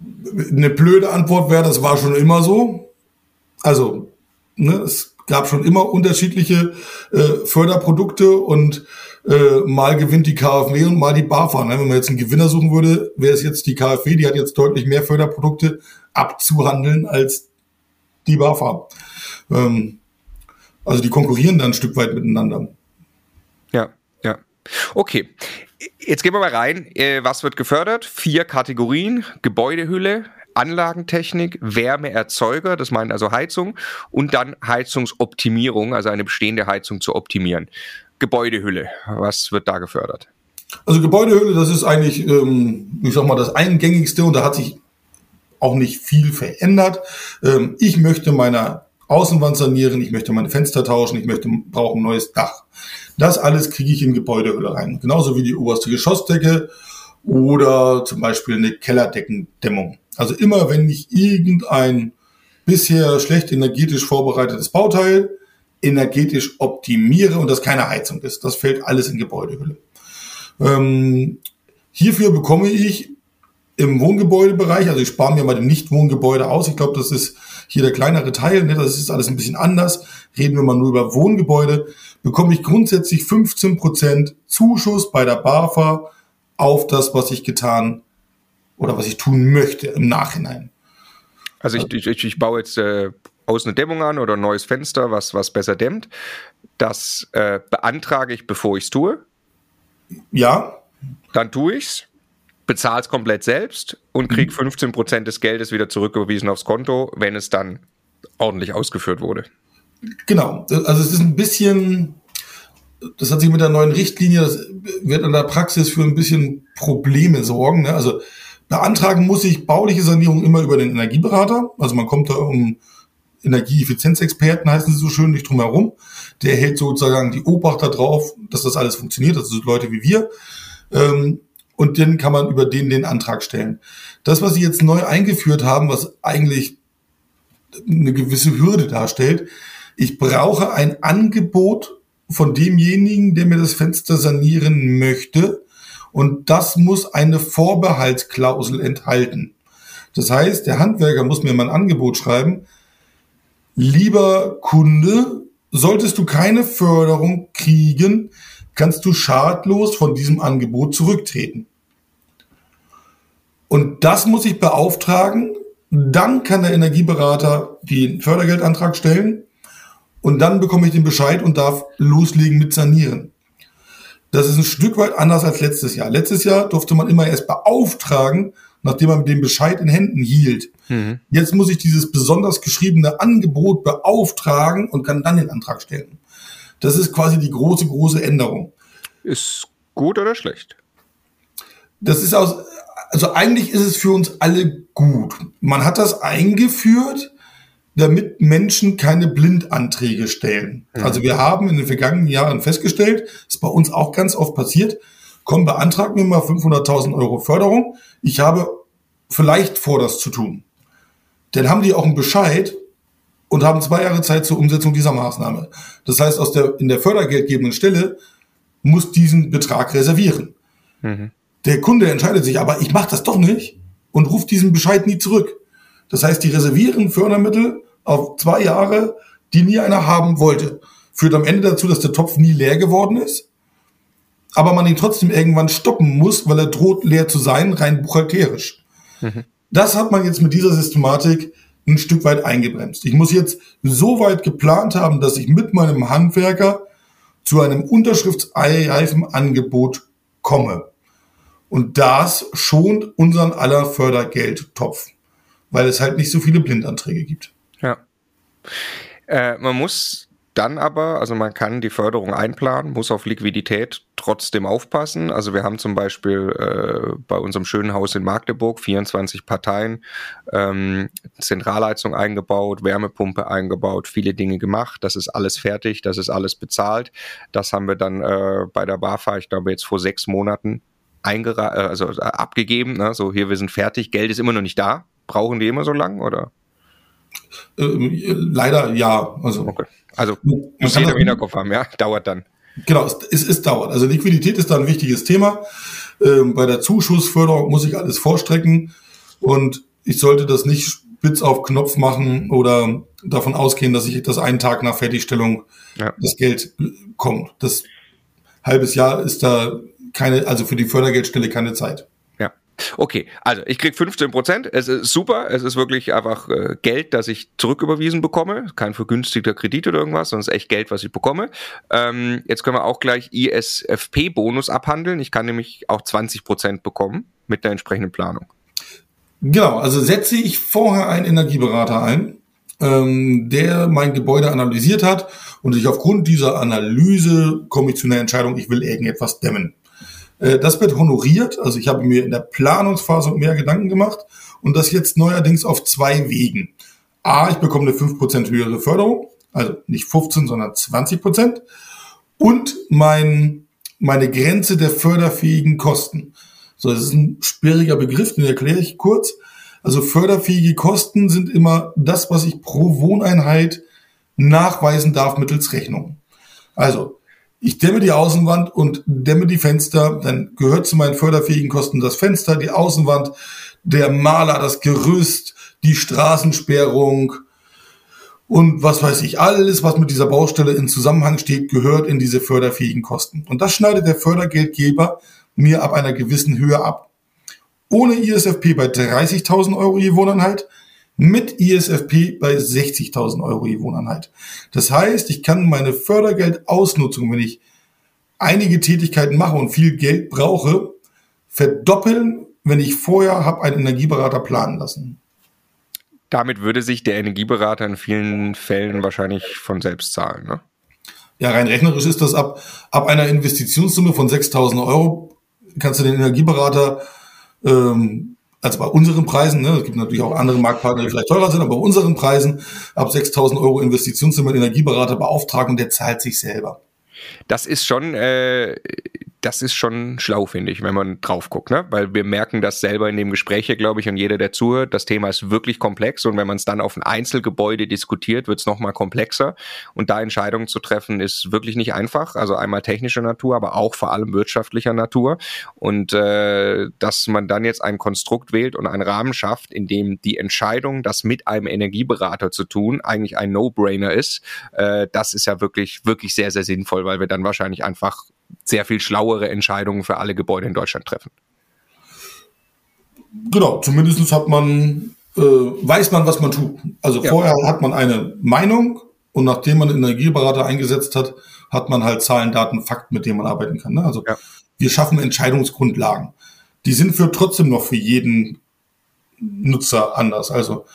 eine blöde Antwort wäre, das war schon immer so. Also, ne, es gab schon immer unterschiedliche äh, Förderprodukte und äh, mal gewinnt die KfW und mal die BAFA. Ne? Wenn man jetzt einen Gewinner suchen würde, wäre es jetzt die KfW, die hat jetzt deutlich mehr Förderprodukte abzuhandeln als die BAFA. Ähm, also die konkurrieren dann ein Stück weit miteinander. Ja, ja. Okay. Jetzt gehen wir mal rein. Äh, was wird gefördert? Vier Kategorien. Gebäudehülle, Anlagentechnik, Wärmeerzeuger, das meint also Heizung, und dann Heizungsoptimierung, also eine bestehende Heizung zu optimieren. Gebäudehülle, was wird da gefördert? Also Gebäudehülle, das ist eigentlich, ähm, ich sag mal, das eingängigste und da hat sich auch nicht viel verändert. Ähm, ich möchte meine Außenwand sanieren, ich möchte meine Fenster tauschen, ich möchte brauche ein neues Dach. Das alles kriege ich in Gebäudehülle rein. Genauso wie die oberste Geschossdecke oder zum Beispiel eine Kellerdeckendämmung. Also immer wenn ich irgendein bisher schlecht energetisch vorbereitetes Bauteil energetisch optimiere und das keine Heizung ist, das fällt alles in Gebäudehülle. Ähm, hierfür bekomme ich im Wohngebäudebereich, also ich spare mir mal dem Nicht-Wohngebäude aus, ich glaube, das ist hier der kleinere Teil, ne, das ist alles ein bisschen anders, reden wir mal nur über Wohngebäude, bekomme ich grundsätzlich 15% Zuschuss bei der BAFA auf das, was ich getan oder was ich tun möchte im Nachhinein. Also ich, ich, ich baue jetzt äh, außen eine Dämmung an oder ein neues Fenster, was, was besser dämmt. Das äh, beantrage ich, bevor ich es tue. Ja. Dann tue ich es, bezahle es komplett selbst und kriege 15% mhm. des Geldes wieder zurücküberwiesen aufs Konto, wenn es dann ordentlich ausgeführt wurde. Genau. Also es ist ein bisschen, das hat sich mit der neuen Richtlinie, das wird in der Praxis für ein bisschen Probleme sorgen. Ne? Also beantragen muss ich bauliche Sanierung immer über den Energieberater. Also man kommt da um Energieeffizienzexperten, heißen sie so schön, nicht drum herum. Der hält sozusagen die Obacht darauf, dass das alles funktioniert. Das sind Leute wie wir. Ähm, und dann kann man über den den Antrag stellen. Das, was sie jetzt neu eingeführt haben, was eigentlich eine gewisse Hürde darstellt, ich brauche ein Angebot von demjenigen, der mir das Fenster sanieren möchte. Und das muss eine Vorbehaltsklausel enthalten. Das heißt, der Handwerker muss mir mein Angebot schreiben. Lieber Kunde, solltest du keine Förderung kriegen, kannst du schadlos von diesem Angebot zurücktreten. Und das muss ich beauftragen. Dann kann der Energieberater den Fördergeldantrag stellen und dann bekomme ich den Bescheid und darf loslegen mit Sanieren. Das ist ein Stück weit anders als letztes Jahr. Letztes Jahr durfte man immer erst beauftragen, nachdem man den Bescheid in Händen hielt. Mhm. Jetzt muss ich dieses besonders geschriebene Angebot beauftragen und kann dann den Antrag stellen. Das ist quasi die große, große Änderung. Ist gut oder schlecht? Das ist aus, also eigentlich ist es für uns alle gut. Man hat das eingeführt, damit Menschen keine Blindanträge stellen. Mhm. Also wir haben in den vergangenen Jahren festgestellt, ist bei uns auch ganz oft passiert, komm, beantrag mir mal 500.000 Euro Förderung. Ich habe vielleicht vor, das zu tun. Dann haben die auch einen Bescheid und haben zwei Jahre Zeit zur Umsetzung dieser Maßnahme. Das heißt, aus der, in der fördergeldgebenden Stelle muss diesen Betrag reservieren. Mhm. Der Kunde entscheidet sich, aber ich mache das doch nicht und ruft diesen Bescheid nie zurück. Das heißt, die reservieren Fördermittel auf zwei Jahre, die nie einer haben wollte. Führt am Ende dazu, dass der Topf nie leer geworden ist, aber man ihn trotzdem irgendwann stoppen muss, weil er droht leer zu sein, rein buchhalterisch. Mhm. Das hat man jetzt mit dieser Systematik ein Stück weit eingebremst. Ich muss jetzt so weit geplant haben, dass ich mit meinem Handwerker zu einem unterschriftsreifen Angebot komme. Und das schont unseren aller Fördergeldtopf, weil es halt nicht so viele Blindanträge gibt. Ja. Äh, man muss dann aber, also man kann die Förderung einplanen, muss auf Liquidität trotzdem aufpassen. Also wir haben zum Beispiel äh, bei unserem schönen Haus in Magdeburg 24 Parteien, ähm, Zentralheizung eingebaut, Wärmepumpe eingebaut, viele Dinge gemacht. Das ist alles fertig, das ist alles bezahlt. Das haben wir dann äh, bei der BAFA, ich glaube jetzt vor sechs Monaten eingera äh, also äh, abgegeben. Ne? So hier, wir sind fertig, Geld ist immer noch nicht da. Brauchen die immer so lang oder? Ähm, leider ja. Also, okay. Also muss jeder im Hinterkopf haben, ja? Dauert dann. Genau, es, es, es dauert. Also Liquidität ist da ein wichtiges Thema. Ähm, bei der Zuschussförderung muss ich alles vorstrecken und ich sollte das nicht spitz auf Knopf machen oder davon ausgehen, dass ich das einen Tag nach Fertigstellung ja. das Geld kommt. Das halbes Jahr ist da keine, also für die Fördergeldstelle keine Zeit. Okay, also ich krieg 15 Prozent. Es ist super. Es ist wirklich einfach äh, Geld, das ich zurücküberwiesen bekomme. Kein vergünstigter Kredit oder irgendwas, sondern es ist echt Geld, was ich bekomme. Ähm, jetzt können wir auch gleich ISFP-Bonus abhandeln. Ich kann nämlich auch 20 Prozent bekommen mit der entsprechenden Planung. Genau, also setze ich vorher einen Energieberater ein, ähm, der mein Gebäude analysiert hat und ich aufgrund dieser Analyse komme ich zu einer Entscheidung, ich will irgendetwas dämmen. Äh, das wird honoriert. Also ich habe mir in der Planungsphase mehr Gedanken gemacht und das jetzt neuerdings auf zwei Wegen. A, ich bekomme eine 5% höhere Förderung, also nicht 15, sondern 20%. Und mein, meine Grenze der förderfähigen Kosten. So, das ist ein sperriger Begriff, den erkläre ich kurz. Also förderfähige Kosten sind immer das, was ich pro Wohneinheit nachweisen darf mittels Rechnung. Also ich dämme die Außenwand und dämme die Fenster, dann gehört zu meinen förderfähigen Kosten das Fenster, die Außenwand, der Maler, das Gerüst, die Straßensperrung und was weiß ich, alles, was mit dieser Baustelle in Zusammenhang steht, gehört in diese förderfähigen Kosten. Und das schneidet der Fördergeldgeber mir ab einer gewissen Höhe ab. Ohne ISFP bei 30.000 Euro je Wohneinheit, mit ISFP bei 60.000 Euro je Wohneinheit. Das heißt, ich kann meine Fördergeldausnutzung, wenn ich einige Tätigkeiten mache und viel Geld brauche, verdoppeln, wenn ich vorher habe einen Energieberater planen lassen. Damit würde sich der Energieberater in vielen Fällen wahrscheinlich von selbst zahlen, ne? Ja, rein rechnerisch ist das ab, ab einer Investitionssumme von 6.000 Euro kannst du den Energieberater ähm, also bei unseren Preisen, ne, es gibt natürlich auch andere Marktpartner, die vielleicht teurer sind, aber bei unseren Preisen ab 6.000 Euro Investitionssumme Energieberater beauftragen und der zahlt sich selber. Das ist schon äh, das ist schon schlau, finde ich, wenn man drauf guckt, ne? Weil wir merken das selber in dem Gespräch glaube ich, und jeder, der zuhört, das Thema ist wirklich komplex und wenn man es dann auf ein Einzelgebäude diskutiert, wird es nochmal komplexer. Und da Entscheidungen zu treffen, ist wirklich nicht einfach. Also einmal technischer Natur, aber auch vor allem wirtschaftlicher Natur. Und äh, dass man dann jetzt ein Konstrukt wählt und einen Rahmen schafft, in dem die Entscheidung, das mit einem Energieberater zu tun, eigentlich ein No-Brainer ist, äh, das ist ja wirklich, wirklich sehr, sehr sinnvoll, weil wir dann wahrscheinlich einfach sehr viel schlauere Entscheidungen für alle Gebäude in Deutschland treffen. Genau, zumindest hat man, äh, weiß man, was man tut. Also ja. vorher hat man eine Meinung und nachdem man einen Energieberater eingesetzt hat, hat man halt Zahlen, Daten, Fakten, mit denen man arbeiten kann. Ne? Also ja. wir schaffen Entscheidungsgrundlagen. Die sind für trotzdem noch für jeden Nutzer anders. Also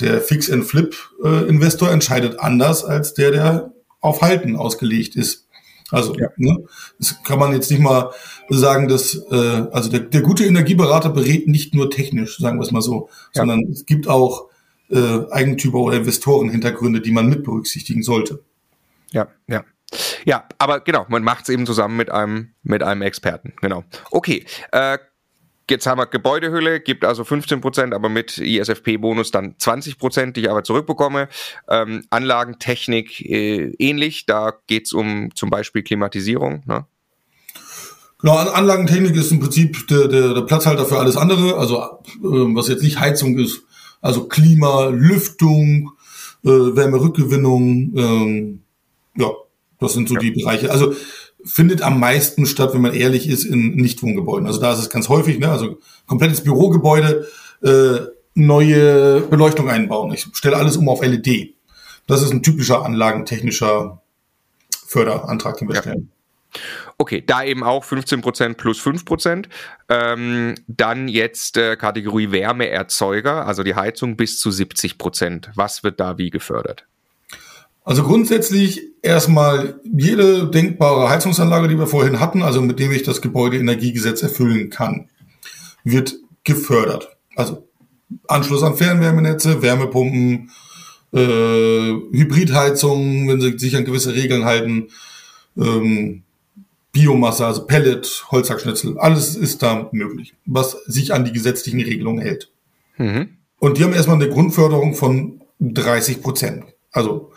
der Fix-and-Flip-Investor entscheidet anders als der, der auf Halten ausgelegt ist. Also, ja. ne, das kann man jetzt nicht mal sagen, dass, äh, also der, der gute Energieberater berät nicht nur technisch, sagen wir es mal so, ja. sondern es gibt auch äh, Eigentümer- oder Investorenhintergründe, die man mit berücksichtigen sollte. Ja, ja. Ja, aber genau, man macht es eben zusammen mit einem, mit einem Experten. Genau. Okay. Äh, Jetzt haben wir Gebäudehülle, gibt also 15 Prozent, aber mit ISFP-Bonus dann 20 Prozent, die ich aber zurückbekomme. Ähm, Anlagentechnik äh, ähnlich, da geht es um zum Beispiel Klimatisierung. Ne? Genau, Anlagentechnik ist im Prinzip der, der, der Platzhalter für alles andere, also äh, was jetzt nicht Heizung ist, also Klima, Lüftung, äh, Wärmerückgewinnung, ähm, ja, das sind so ja. die Bereiche. Also findet am meisten statt, wenn man ehrlich ist, in Nichtwohngebäuden. Also da ist es ganz häufig, ne? also komplettes Bürogebäude, äh, neue Beleuchtung einbauen. Ich stelle alles um auf LED. Das ist ein typischer anlagentechnischer Förderantrag, den wir ja. stellen. Okay, da eben auch 15% plus 5%. Ähm, dann jetzt äh, Kategorie Wärmeerzeuger, also die Heizung bis zu 70%. Was wird da wie gefördert? Also grundsätzlich erstmal jede denkbare Heizungsanlage, die wir vorhin hatten, also mit dem ich das Gebäudeenergiegesetz erfüllen kann, wird gefördert. Also Anschluss an Fernwärmenetze, Wärmepumpen, äh, Hybridheizungen, wenn sie sich an gewisse Regeln halten, ähm, Biomasse, also Pellet, Holzhackschnitzel, alles ist da möglich, was sich an die gesetzlichen Regelungen hält. Mhm. Und die haben erstmal eine Grundförderung von 30 Prozent. Also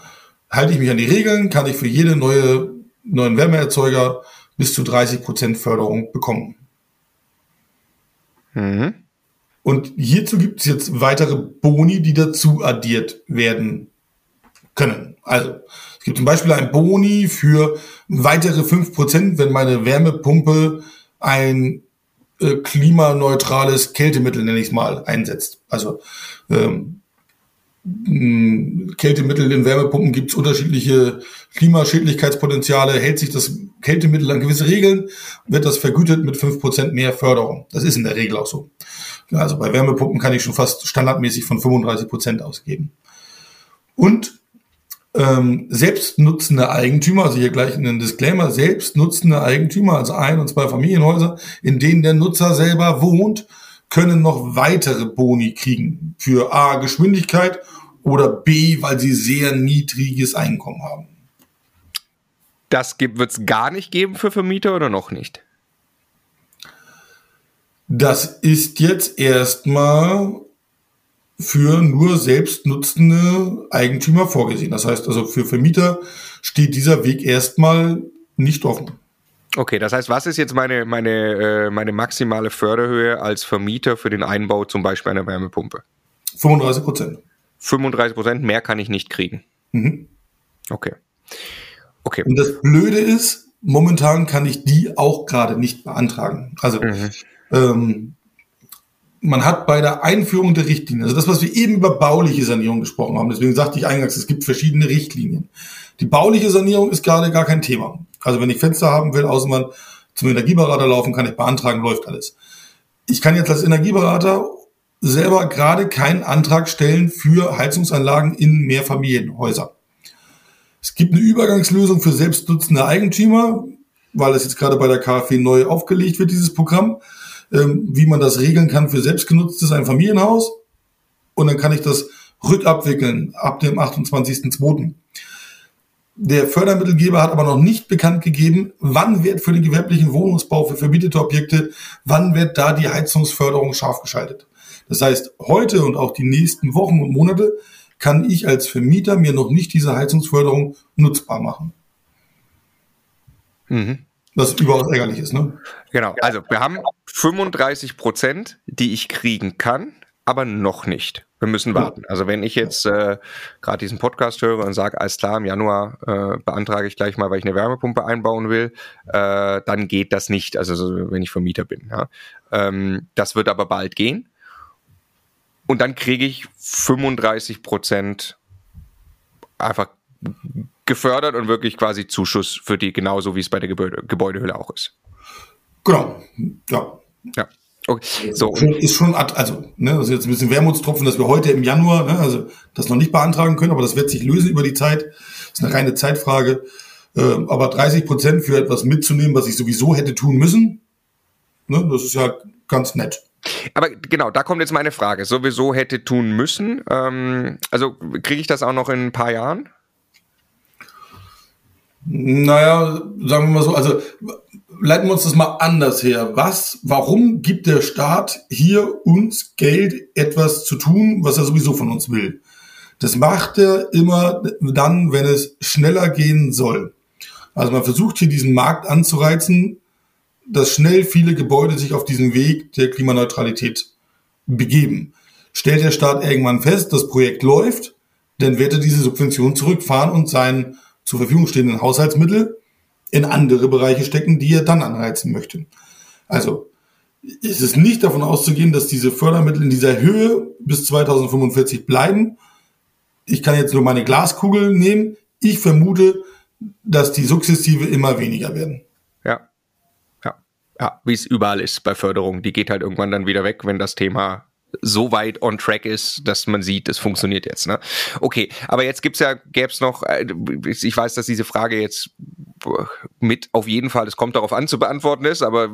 halte ich mich an die Regeln, kann ich für jede neue neuen Wärmeerzeuger bis zu 30 Prozent Förderung bekommen. Mhm. Und hierzu gibt es jetzt weitere Boni, die dazu addiert werden können. Also es gibt zum Beispiel ein Boni für weitere 5%, wenn meine Wärmepumpe ein äh, klimaneutrales Kältemittel, nenne ich es mal, einsetzt. Also ähm, Kältemittel in Wärmepumpen gibt es unterschiedliche Klimaschädlichkeitspotenziale. Hält sich das Kältemittel an gewisse Regeln, wird das vergütet mit fünf Prozent mehr Förderung. Das ist in der Regel auch so. Also bei Wärmepumpen kann ich schon fast standardmäßig von 35 Prozent ausgeben. Und ähm, selbstnutzende Eigentümer, also hier gleich einen Disclaimer, selbstnutzende Eigentümer, also ein- und zwei Familienhäuser, in denen der Nutzer selber wohnt, können noch weitere Boni kriegen für A, Geschwindigkeit oder B, weil sie sehr niedriges Einkommen haben. Das wird es gar nicht geben für Vermieter oder noch nicht? Das ist jetzt erstmal für nur selbstnutzende Eigentümer vorgesehen. Das heißt also für Vermieter steht dieser Weg erstmal nicht offen. Okay, das heißt, was ist jetzt meine, meine, äh, meine maximale Förderhöhe als Vermieter für den Einbau zum Beispiel einer Wärmepumpe? 35 Prozent. 35 Prozent, mehr kann ich nicht kriegen. Mhm. Okay. Okay. Und das Blöde ist, momentan kann ich die auch gerade nicht beantragen. Also mhm. ähm, man hat bei der Einführung der Richtlinie, also das, was wir eben über bauliche Sanierung gesprochen haben, deswegen sagte ich eingangs, es gibt verschiedene Richtlinien. Die bauliche Sanierung ist gerade gar kein Thema. Also wenn ich Fenster haben will, außen zum Energieberater laufen, kann ich beantragen, läuft alles. Ich kann jetzt als Energieberater selber gerade keinen Antrag stellen für Heizungsanlagen in Mehrfamilienhäuser. Es gibt eine Übergangslösung für selbstnutzende Eigentümer, weil das jetzt gerade bei der KfW neu aufgelegt wird, dieses Programm, ähm, wie man das regeln kann für selbstgenutztes Einfamilienhaus. Und dann kann ich das rückabwickeln ab dem 28.02. Der Fördermittelgeber hat aber noch nicht bekannt gegeben, wann wird für den gewerblichen Wohnungsbau für vermietete Objekte, wann wird da die Heizungsförderung scharf geschaltet. Das heißt, heute und auch die nächsten Wochen und Monate kann ich als Vermieter mir noch nicht diese Heizungsförderung nutzbar machen. Mhm. Was überaus ärgerlich ist, ne? Genau. Also wir haben 35 Prozent, die ich kriegen kann, aber noch nicht. Wir müssen warten. Also wenn ich jetzt äh, gerade diesen Podcast höre und sage, alles klar, im Januar äh, beantrage ich gleich mal, weil ich eine Wärmepumpe einbauen will, äh, dann geht das nicht, also so, wenn ich Vermieter bin. Ja. Ähm, das wird aber bald gehen. Und dann kriege ich 35 Prozent einfach gefördert und wirklich quasi Zuschuss für die, genauso wie es bei der Gebäude, Gebäudehülle auch ist. Genau, ja. Ja. Okay. So. Ist schon, also, ne, also jetzt ein bisschen Wermutstropfen, dass wir heute im Januar, ne, also das noch nicht beantragen können, aber das wird sich lösen über die Zeit. ist eine reine Zeitfrage. Äh, aber 30 Prozent für etwas mitzunehmen, was ich sowieso hätte tun müssen, ne, das ist ja ganz nett. Aber genau, da kommt jetzt meine Frage. Sowieso hätte tun müssen. Ähm, also kriege ich das auch noch in ein paar Jahren? Naja, sagen wir mal so, also leiten wir uns das mal anders her. Was, warum gibt der Staat hier uns Geld, etwas zu tun, was er sowieso von uns will? Das macht er immer dann, wenn es schneller gehen soll. Also man versucht hier diesen Markt anzureizen, dass schnell viele Gebäude sich auf diesen Weg der Klimaneutralität begeben. Stellt der Staat irgendwann fest, das Projekt läuft, dann wird er diese Subvention zurückfahren und seinen zur Verfügung stehenden Haushaltsmittel in andere Bereiche stecken, die er dann anreizen möchte. Also ist es nicht davon auszugehen, dass diese Fördermittel in dieser Höhe bis 2045 bleiben. Ich kann jetzt nur meine Glaskugel nehmen. Ich vermute, dass die sukzessive immer weniger werden. Ja. Ja. Ja, wie es überall ist bei Förderung. Die geht halt irgendwann dann wieder weg, wenn das Thema so weit on track ist, dass man sieht, es funktioniert jetzt. Ne? Okay, aber jetzt gibt's ja, gäb's noch, äh, ich weiß, dass diese Frage jetzt mit auf jeden Fall, es kommt darauf an zu beantworten ist, aber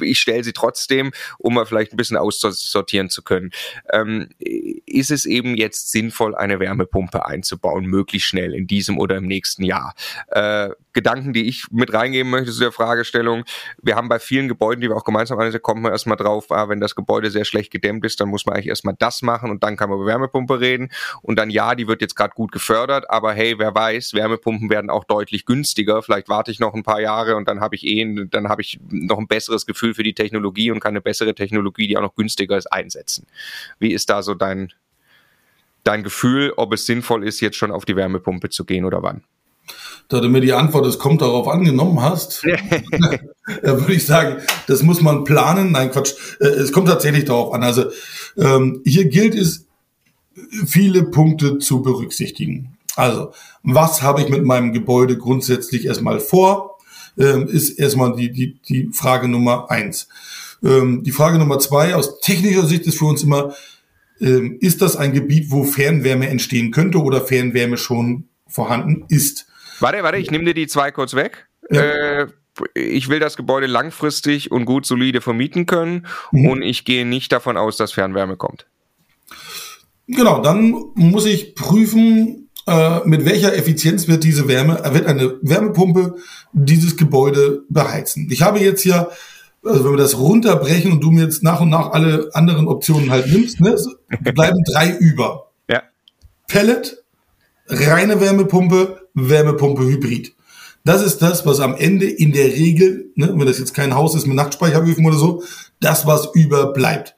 ich stelle sie trotzdem, um mal vielleicht ein bisschen aussortieren zu können. Ähm, ist es eben jetzt sinnvoll, eine Wärmepumpe einzubauen, möglichst schnell in diesem oder im nächsten Jahr? Äh, Gedanken, die ich mit reingeben möchte zu der Fragestellung. Wir haben bei vielen Gebäuden, die wir auch gemeinsam analysieren, kommt man erstmal drauf, ah, wenn das Gebäude sehr schlecht gedämmt ist, dann muss man eigentlich erstmal das machen und dann kann man über Wärmepumpe reden. Und dann ja, die wird jetzt gerade gut gefördert, aber hey, wer weiß, Wärmepumpen werden auch deutlich günstiger. Vielleicht warte ich noch ein paar Jahre und dann habe ich eh, dann habe ich noch ein besseres Gefühl für die Technologie und kann eine bessere Technologie, die auch noch günstiger ist, einsetzen. Wie ist da so dein, dein Gefühl, ob es sinnvoll ist, jetzt schon auf die Wärmepumpe zu gehen oder wann? Da du mir die Antwort, es kommt darauf angenommen hast, da würde ich sagen, das muss man planen. Nein, Quatsch. Äh, es kommt tatsächlich darauf an. Also ähm, hier gilt es, viele Punkte zu berücksichtigen. Also, was habe ich mit meinem Gebäude grundsätzlich erstmal vor? Ähm, ist erstmal die, die, die Frage Nummer eins. Ähm, die Frage Nummer zwei, aus technischer Sicht ist für uns immer, ähm, ist das ein Gebiet, wo Fernwärme entstehen könnte oder Fernwärme schon vorhanden ist? Warte, warte, ich nehme dir die zwei kurz weg. Ja. Äh, ich will das Gebäude langfristig und gut solide vermieten können mhm. und ich gehe nicht davon aus, dass Fernwärme kommt. Genau, dann muss ich prüfen, äh, mit welcher Effizienz wird diese Wärme, wird eine Wärmepumpe dieses Gebäude beheizen. Ich habe jetzt ja, also wenn wir das runterbrechen und du mir jetzt nach und nach alle anderen Optionen halt nimmst, ne, bleiben drei über. Ja. Pellet, reine Wärmepumpe, Wärmepumpe Hybrid. Das ist das, was am Ende in der Regel, ne, wenn das jetzt kein Haus ist mit Nachtspeicheröfen oder so, das, was überbleibt.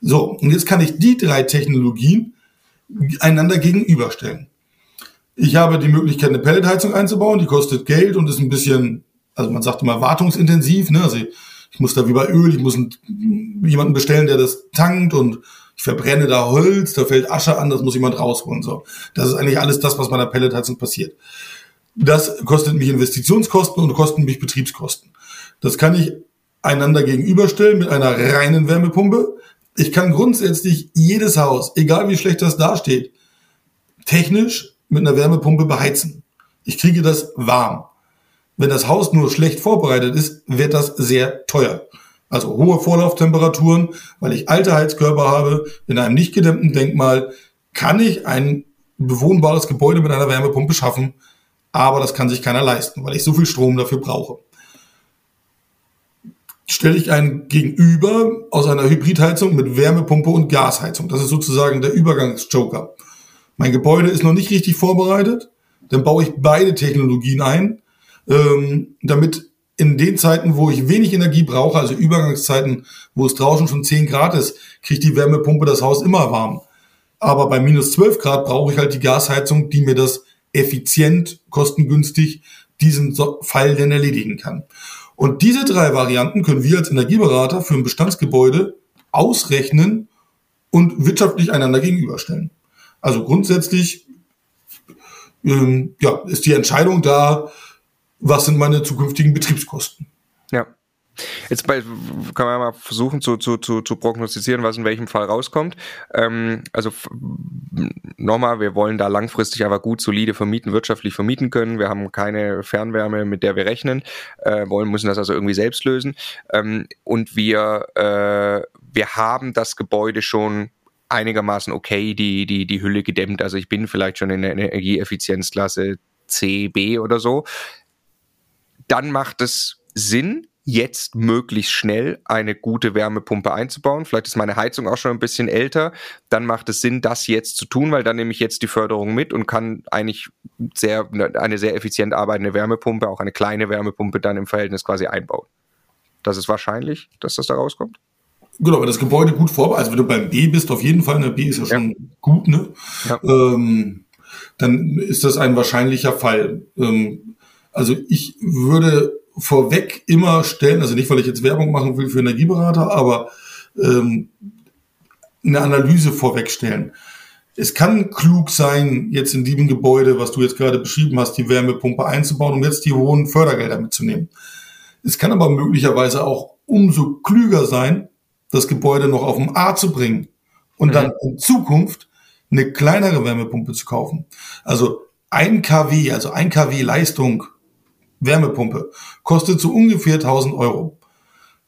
So, und jetzt kann ich die drei Technologien einander gegenüberstellen. Ich habe die Möglichkeit, eine Pelletheizung einzubauen, die kostet Geld und ist ein bisschen, also man sagt immer wartungsintensiv, ne? Also ich muss da wie bei Öl, ich muss einen, jemanden bestellen, der das tankt und ich verbrenne da Holz, da fällt Asche an, das muss jemand rausholen. So. Das ist eigentlich alles das, was bei der Pelletheizung passiert. Das kostet mich Investitionskosten und kostet mich Betriebskosten. Das kann ich einander gegenüberstellen mit einer reinen Wärmepumpe. Ich kann grundsätzlich jedes Haus, egal wie schlecht das dasteht, technisch mit einer Wärmepumpe beheizen. Ich kriege das warm. Wenn das Haus nur schlecht vorbereitet ist, wird das sehr teuer. Also hohe Vorlauftemperaturen, weil ich alte Heizkörper habe. In einem nicht gedämmten Denkmal kann ich ein bewohnbares Gebäude mit einer Wärmepumpe schaffen, aber das kann sich keiner leisten, weil ich so viel Strom dafür brauche. Stelle ich einen gegenüber aus einer Hybridheizung mit Wärmepumpe und Gasheizung. Das ist sozusagen der Übergangsjoker. Mein Gebäude ist noch nicht richtig vorbereitet, dann baue ich beide Technologien ein, ähm, damit in den Zeiten, wo ich wenig Energie brauche, also Übergangszeiten, wo es draußen schon 10 Grad ist, kriegt die Wärmepumpe das Haus immer warm. Aber bei minus 12 Grad brauche ich halt die Gasheizung, die mir das effizient, kostengünstig diesen Fall denn erledigen kann. Und diese drei Varianten können wir als Energieberater für ein Bestandsgebäude ausrechnen und wirtschaftlich einander gegenüberstellen. Also grundsätzlich ähm, ja, ist die Entscheidung da, was sind meine zukünftigen Betriebskosten. Ja. Jetzt bei, kann man mal versuchen zu, zu, zu, zu prognostizieren, was in welchem Fall rauskommt. Ähm, also nochmal, wir wollen da langfristig aber gut, solide vermieten, wirtschaftlich vermieten können. Wir haben keine Fernwärme, mit der wir rechnen, äh, wollen, müssen das also irgendwie selbst lösen. Ähm, und wir, äh, wir haben das Gebäude schon einigermaßen okay, die, die, die Hülle gedämmt. Also ich bin vielleicht schon in der Energieeffizienzklasse C, B oder so. Dann macht es Sinn, jetzt möglichst schnell eine gute Wärmepumpe einzubauen. Vielleicht ist meine Heizung auch schon ein bisschen älter. Dann macht es Sinn, das jetzt zu tun, weil dann nehme ich jetzt die Förderung mit und kann eigentlich sehr, eine sehr effizient arbeitende Wärmepumpe, auch eine kleine Wärmepumpe dann im Verhältnis quasi einbauen. Das ist wahrscheinlich, dass das da rauskommt. Genau, wenn das Gebäude gut vorbereitet, also wenn du beim B bist, auf jeden Fall, ne, B ist ja schon ja. gut, ne? Ja. Ähm, dann ist das ein wahrscheinlicher Fall. Ähm, also ich würde vorweg immer stellen, also nicht, weil ich jetzt Werbung machen will für Energieberater, aber ähm, eine Analyse vorweg stellen. Es kann klug sein, jetzt in diesem Gebäude, was du jetzt gerade beschrieben hast, die Wärmepumpe einzubauen, um jetzt die hohen Fördergelder mitzunehmen. Es kann aber möglicherweise auch umso klüger sein, das Gebäude noch auf dem A zu bringen und mhm. dann in Zukunft eine kleinere Wärmepumpe zu kaufen. Also ein kW, also ein kW Leistung Wärmepumpe kostet so ungefähr 1000 Euro.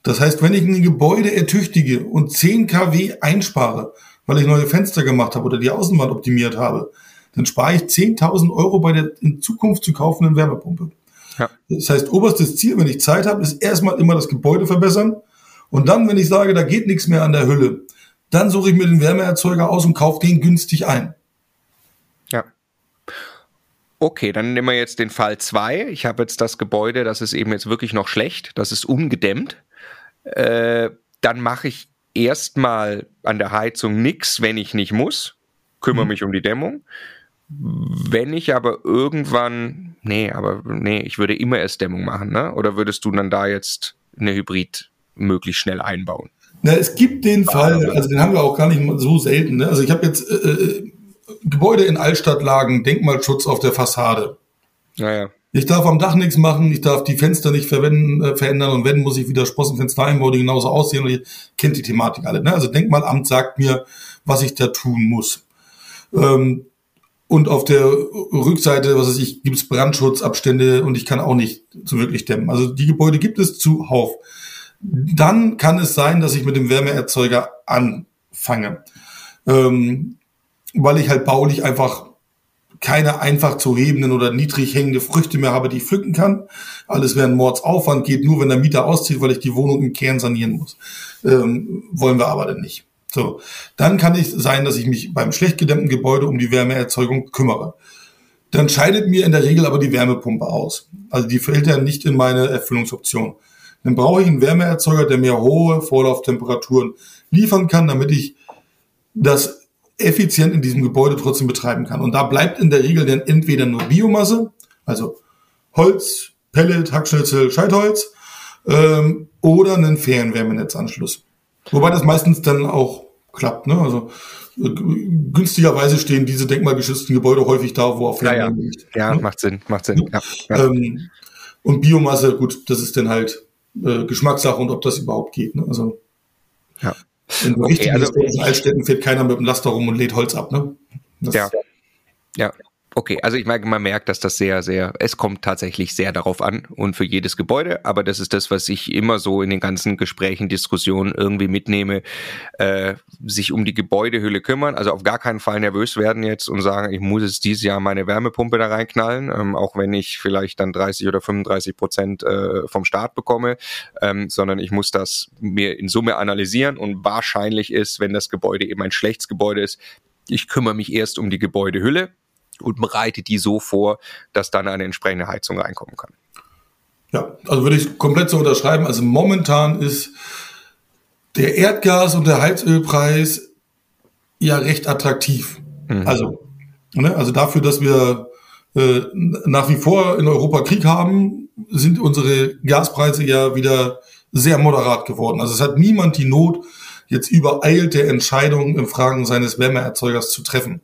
Das heißt, wenn ich ein Gebäude ertüchtige und 10 kW einspare, weil ich neue Fenster gemacht habe oder die Außenwand optimiert habe, dann spare ich 10.000 Euro bei der in Zukunft zu kaufenden Wärmepumpe. Ja. Das heißt, oberstes Ziel, wenn ich Zeit habe, ist erstmal immer das Gebäude verbessern. Und dann, wenn ich sage, da geht nichts mehr an der Hülle, dann suche ich mir den Wärmeerzeuger aus und kaufe den günstig ein. Okay, dann nehmen wir jetzt den Fall 2. Ich habe jetzt das Gebäude, das ist eben jetzt wirklich noch schlecht, das ist ungedämmt. Äh, dann mache ich erstmal an der Heizung nichts, wenn ich nicht muss, kümmere mhm. mich um die Dämmung. Wenn ich aber irgendwann, nee, aber nee, ich würde immer erst Dämmung machen, ne? Oder würdest du dann da jetzt eine Hybrid möglichst schnell einbauen? Na, es gibt den Fall, also den haben wir auch gar nicht so selten. Ne? Also ich habe jetzt äh, äh Gebäude in Altstadtlagen, Denkmalschutz auf der Fassade. Naja. Ich darf am Dach nichts machen, ich darf die Fenster nicht verwenden, äh, verändern und wenn, muss ich wieder Sprossenfenster einbauen, die genauso aussehen. Und ihr kennt die Thematik alle. Ne? Also Denkmalamt sagt mir, was ich da tun muss. Ähm, und auf der Rückseite, was weiß ich, gibt es Brandschutzabstände und ich kann auch nicht so wirklich dämmen. Also die Gebäude gibt es zuhauf. Dann kann es sein, dass ich mit dem Wärmeerzeuger anfange. Ähm, weil ich halt baulich einfach keine einfach zu hebenden oder niedrig hängende Früchte mehr habe, die ich pflücken kann. Alles wäre ein Mordsaufwand, geht nur, wenn der Mieter auszieht, weil ich die Wohnung im Kern sanieren muss. Ähm, wollen wir aber dann nicht. So, dann kann es sein, dass ich mich beim schlecht gedämmten Gebäude um die Wärmeerzeugung kümmere. Dann scheidet mir in der Regel aber die Wärmepumpe aus. Also die fällt ja nicht in meine Erfüllungsoption. Dann brauche ich einen Wärmeerzeuger, der mir hohe Vorlauftemperaturen liefern kann, damit ich das effizient in diesem Gebäude trotzdem betreiben kann. Und da bleibt in der Regel dann entweder nur Biomasse, also Holz, Pellet, Hackschnitzel, Scheitholz, ähm, oder einen Fernwärmenetzanschluss. Wobei das meistens dann auch klappt. Ne? Also äh, günstigerweise stehen diese denkmalgeschützten Gebäude häufig da, wo auch Fernwärme ja, ja. liegt. Ja, ne? macht Sinn, macht Sinn. Ja, ja. Ähm, und Biomasse, gut, das ist dann halt äh, Geschmackssache und ob das überhaupt geht. Ne? Also ja. In okay, richtigen also, Altstädten fährt keiner mit dem Laster rum und lädt Holz ab, ne? Das ja. Ja. Okay, also ich merke, man merkt, dass das sehr, sehr, es kommt tatsächlich sehr darauf an und für jedes Gebäude, aber das ist das, was ich immer so in den ganzen Gesprächen, Diskussionen irgendwie mitnehme, äh, sich um die Gebäudehülle kümmern, also auf gar keinen Fall nervös werden jetzt und sagen, ich muss jetzt dieses Jahr meine Wärmepumpe da reinknallen, ähm, auch wenn ich vielleicht dann 30 oder 35 Prozent äh, vom Staat bekomme, ähm, sondern ich muss das mir in Summe analysieren und wahrscheinlich ist, wenn das Gebäude eben ein schlechtes Gebäude ist, ich kümmere mich erst um die Gebäudehülle, und bereite die so vor, dass dann eine entsprechende Heizung reinkommen kann. Ja, also würde ich komplett so unterschreiben. Also momentan ist der Erdgas- und der Heizölpreis ja recht attraktiv. Mhm. Also, ne, also dafür, dass wir äh, nach wie vor in Europa Krieg haben, sind unsere Gaspreise ja wieder sehr moderat geworden. Also es hat niemand die Not, jetzt übereilte Entscheidungen in Fragen seines Wärmeerzeugers zu treffen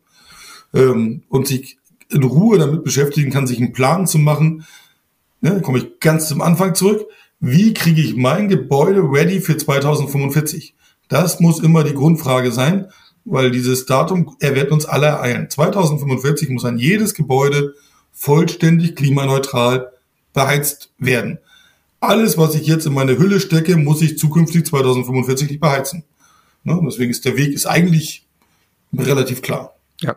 ähm, und sich in Ruhe damit beschäftigen kann, sich einen Plan zu machen. Ne, komme ich ganz zum Anfang zurück. wie kriege ich mein Gebäude ready für 2045? Das muss immer die Grundfrage sein, weil dieses Datum, er wird uns alle ereilen. 2045 muss ein jedes Gebäude vollständig klimaneutral beheizt werden. Alles, was ich jetzt in meine Hülle stecke, muss ich zukünftig 2045 nicht beheizen. Ne? Deswegen ist der Weg ist eigentlich relativ klar. Ja.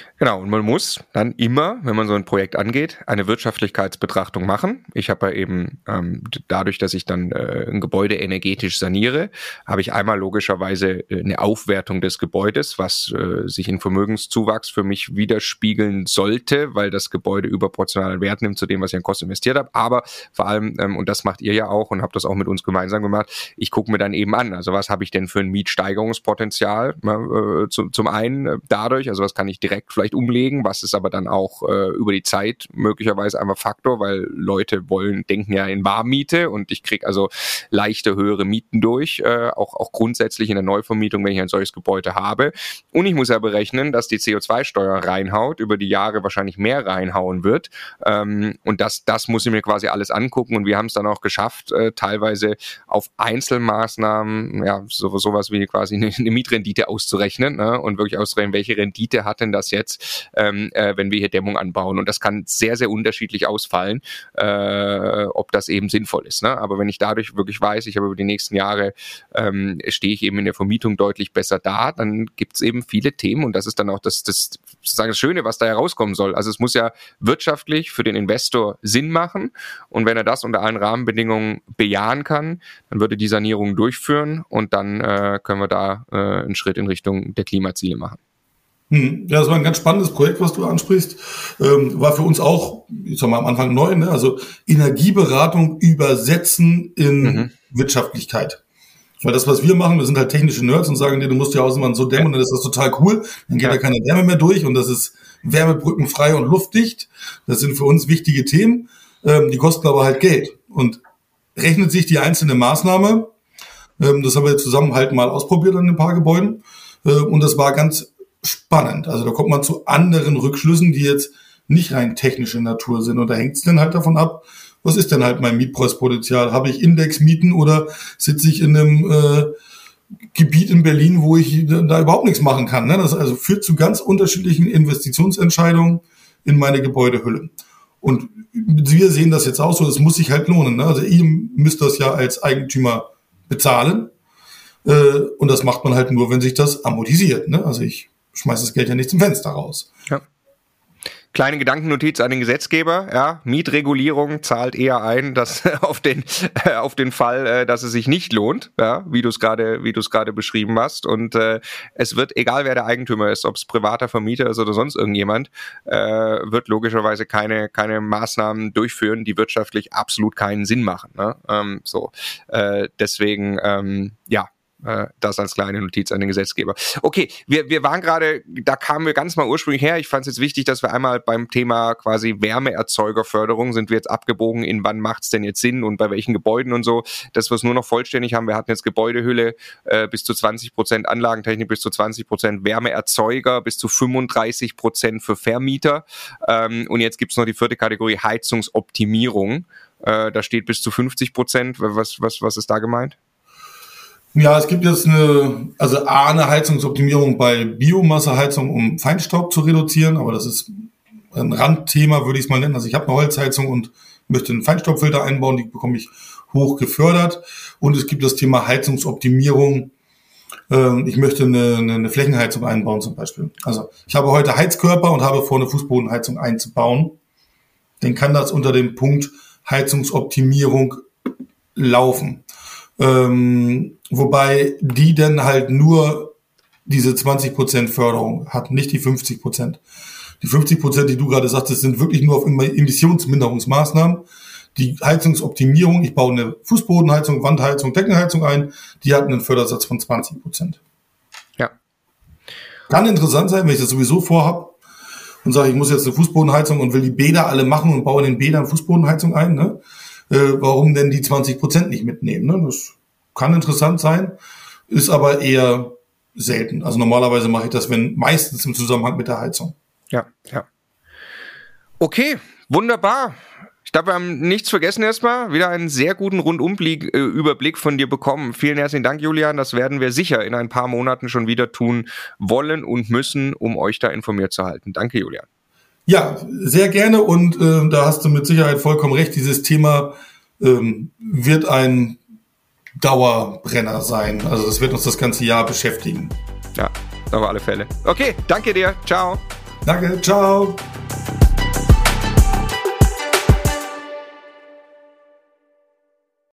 Genau, und man muss dann immer, wenn man so ein Projekt angeht, eine Wirtschaftlichkeitsbetrachtung machen. Ich habe ja eben ähm, dadurch, dass ich dann äh, ein Gebäude energetisch saniere, habe ich einmal logischerweise äh, eine Aufwertung des Gebäudes, was äh, sich in Vermögenszuwachs für mich widerspiegeln sollte, weil das Gebäude überproportionalen Wert nimmt zu dem, was ich an Kosten investiert habe. Aber vor allem, ähm, und das macht ihr ja auch und habt das auch mit uns gemeinsam gemacht, ich gucke mir dann eben an, also was habe ich denn für ein Mietsteigerungspotenzial? Äh, zu, zum einen äh, dadurch, also was kann ich direkt vielleicht vielleicht umlegen, was ist aber dann auch äh, über die Zeit möglicherweise einfach Faktor, weil Leute wollen, denken ja in Warmmiete und ich kriege also leichte höhere Mieten durch, äh, auch, auch grundsätzlich in der Neuvermietung, wenn ich ein solches Gebäude habe. Und ich muss ja berechnen, dass die CO2-Steuer reinhaut, über die Jahre wahrscheinlich mehr reinhauen wird. Ähm, und das, das muss ich mir quasi alles angucken. Und wir haben es dann auch geschafft, äh, teilweise auf Einzelmaßnahmen, ja, so, sowas wie quasi eine, eine Mietrendite auszurechnen ne? und wirklich auszurechnen, welche Rendite hat denn das jetzt ähm, äh, wenn wir hier Dämmung anbauen. Und das kann sehr, sehr unterschiedlich ausfallen, äh, ob das eben sinnvoll ist. Ne? Aber wenn ich dadurch wirklich weiß, ich habe über die nächsten Jahre, ähm, stehe ich eben in der Vermietung deutlich besser da, dann gibt es eben viele Themen und das ist dann auch das, das, sozusagen das Schöne, was da herauskommen soll. Also es muss ja wirtschaftlich für den Investor Sinn machen und wenn er das unter allen Rahmenbedingungen bejahen kann, dann würde die Sanierung durchführen und dann äh, können wir da äh, einen Schritt in Richtung der Klimaziele machen. Hm. Ja, das war ein ganz spannendes Projekt, was du ansprichst. Ähm, war für uns auch, ich sag mal, am Anfang neu, ne? also Energieberatung übersetzen in mhm. Wirtschaftlichkeit. Weil das, was wir machen, wir sind halt technische Nerds und sagen dir, du musst ja außenwand so dämmen und dann ist das total cool. Dann geht ja. da keine Wärme mehr durch und das ist wärmebrückenfrei und luftdicht. Das sind für uns wichtige Themen. Ähm, die kosten aber halt Geld. Und rechnet sich die einzelne Maßnahme, ähm, das haben wir zusammen halt mal ausprobiert an ein paar Gebäuden. Äh, und das war ganz spannend. Also da kommt man zu anderen Rückschlüssen, die jetzt nicht rein technische Natur sind. Und da hängt es dann halt davon ab, was ist denn halt mein Mietpreispotenzial? Habe ich Indexmieten oder sitze ich in einem äh, Gebiet in Berlin, wo ich da überhaupt nichts machen kann? Ne? Das also führt zu ganz unterschiedlichen Investitionsentscheidungen in meine Gebäudehülle. Und wir sehen das jetzt auch so, es muss sich halt lohnen. Ne? Also ihr müsst das ja als Eigentümer bezahlen. Äh, und das macht man halt nur, wenn sich das amortisiert. Ne? Also ich schmeißt das Geld ja nicht zum Fenster raus. Ja. Kleine Gedankennotiz an den Gesetzgeber, ja, Mietregulierung zahlt eher ein, dass auf den äh, auf den Fall, äh, dass es sich nicht lohnt, ja, wie du es gerade wie du es gerade beschrieben hast und äh, es wird egal wer der Eigentümer ist, ob es privater Vermieter ist oder sonst irgendjemand, äh, wird logischerweise keine keine Maßnahmen durchführen, die wirtschaftlich absolut keinen Sinn machen, ne? ähm, so äh, deswegen ähm, ja äh, das als kleine Notiz an den Gesetzgeber. Okay, wir, wir waren gerade, da kamen wir ganz mal ursprünglich her. Ich fand es jetzt wichtig, dass wir einmal beim Thema quasi Wärmeerzeugerförderung sind wir jetzt abgebogen, in wann macht es denn jetzt Sinn und bei welchen Gebäuden und so, dass wir es nur noch vollständig haben. Wir hatten jetzt Gebäudehülle äh, bis zu 20 Prozent Anlagentechnik, bis zu 20 Prozent Wärmeerzeuger, bis zu 35 Prozent für Vermieter. Ähm, und jetzt gibt es noch die vierte Kategorie Heizungsoptimierung. Äh, da steht bis zu 50 Prozent. Was, was, was ist da gemeint? Ja, es gibt jetzt eine, also A, eine Heizungsoptimierung bei Biomasseheizung, um Feinstaub zu reduzieren, aber das ist ein Randthema, würde ich es mal nennen. Also ich habe eine Holzheizung und möchte einen Feinstaubfilter einbauen, die bekomme ich hoch gefördert. Und es gibt das Thema Heizungsoptimierung. Ähm, ich möchte eine, eine Flächenheizung einbauen zum Beispiel. Also ich habe heute Heizkörper und habe vor, eine Fußbodenheizung einzubauen. Dann kann das unter dem Punkt Heizungsoptimierung laufen. Ähm, wobei die dann halt nur diese 20% Förderung hat, nicht die 50%. Die 50%, die du gerade sagtest, sind wirklich nur auf Emissionsminderungsmaßnahmen. Die Heizungsoptimierung, ich baue eine Fußbodenheizung, Wandheizung, Deckenheizung ein, die hat einen Fördersatz von 20%. Ja. Kann interessant sein, wenn ich das sowieso vorhab und sage, ich muss jetzt eine Fußbodenheizung und will die Bäder alle machen und baue in den Bädern Fußbodenheizung ein. Ne? Äh, warum denn die 20 Prozent nicht mitnehmen? Ne? Das kann interessant sein, ist aber eher selten. Also normalerweise mache ich das, wenn meistens im Zusammenhang mit der Heizung. Ja, ja. Okay, wunderbar. Ich glaube, wir haben nichts vergessen erstmal. Wieder einen sehr guten Rundumblick äh, von dir bekommen. Vielen herzlichen Dank, Julian. Das werden wir sicher in ein paar Monaten schon wieder tun wollen und müssen, um euch da informiert zu halten. Danke, Julian. Ja, sehr gerne und äh, da hast du mit Sicherheit vollkommen recht. Dieses Thema ähm, wird ein Dauerbrenner sein. Also das wird uns das ganze Jahr beschäftigen. Ja, auf alle Fälle. Okay, danke dir. Ciao. Danke, ciao.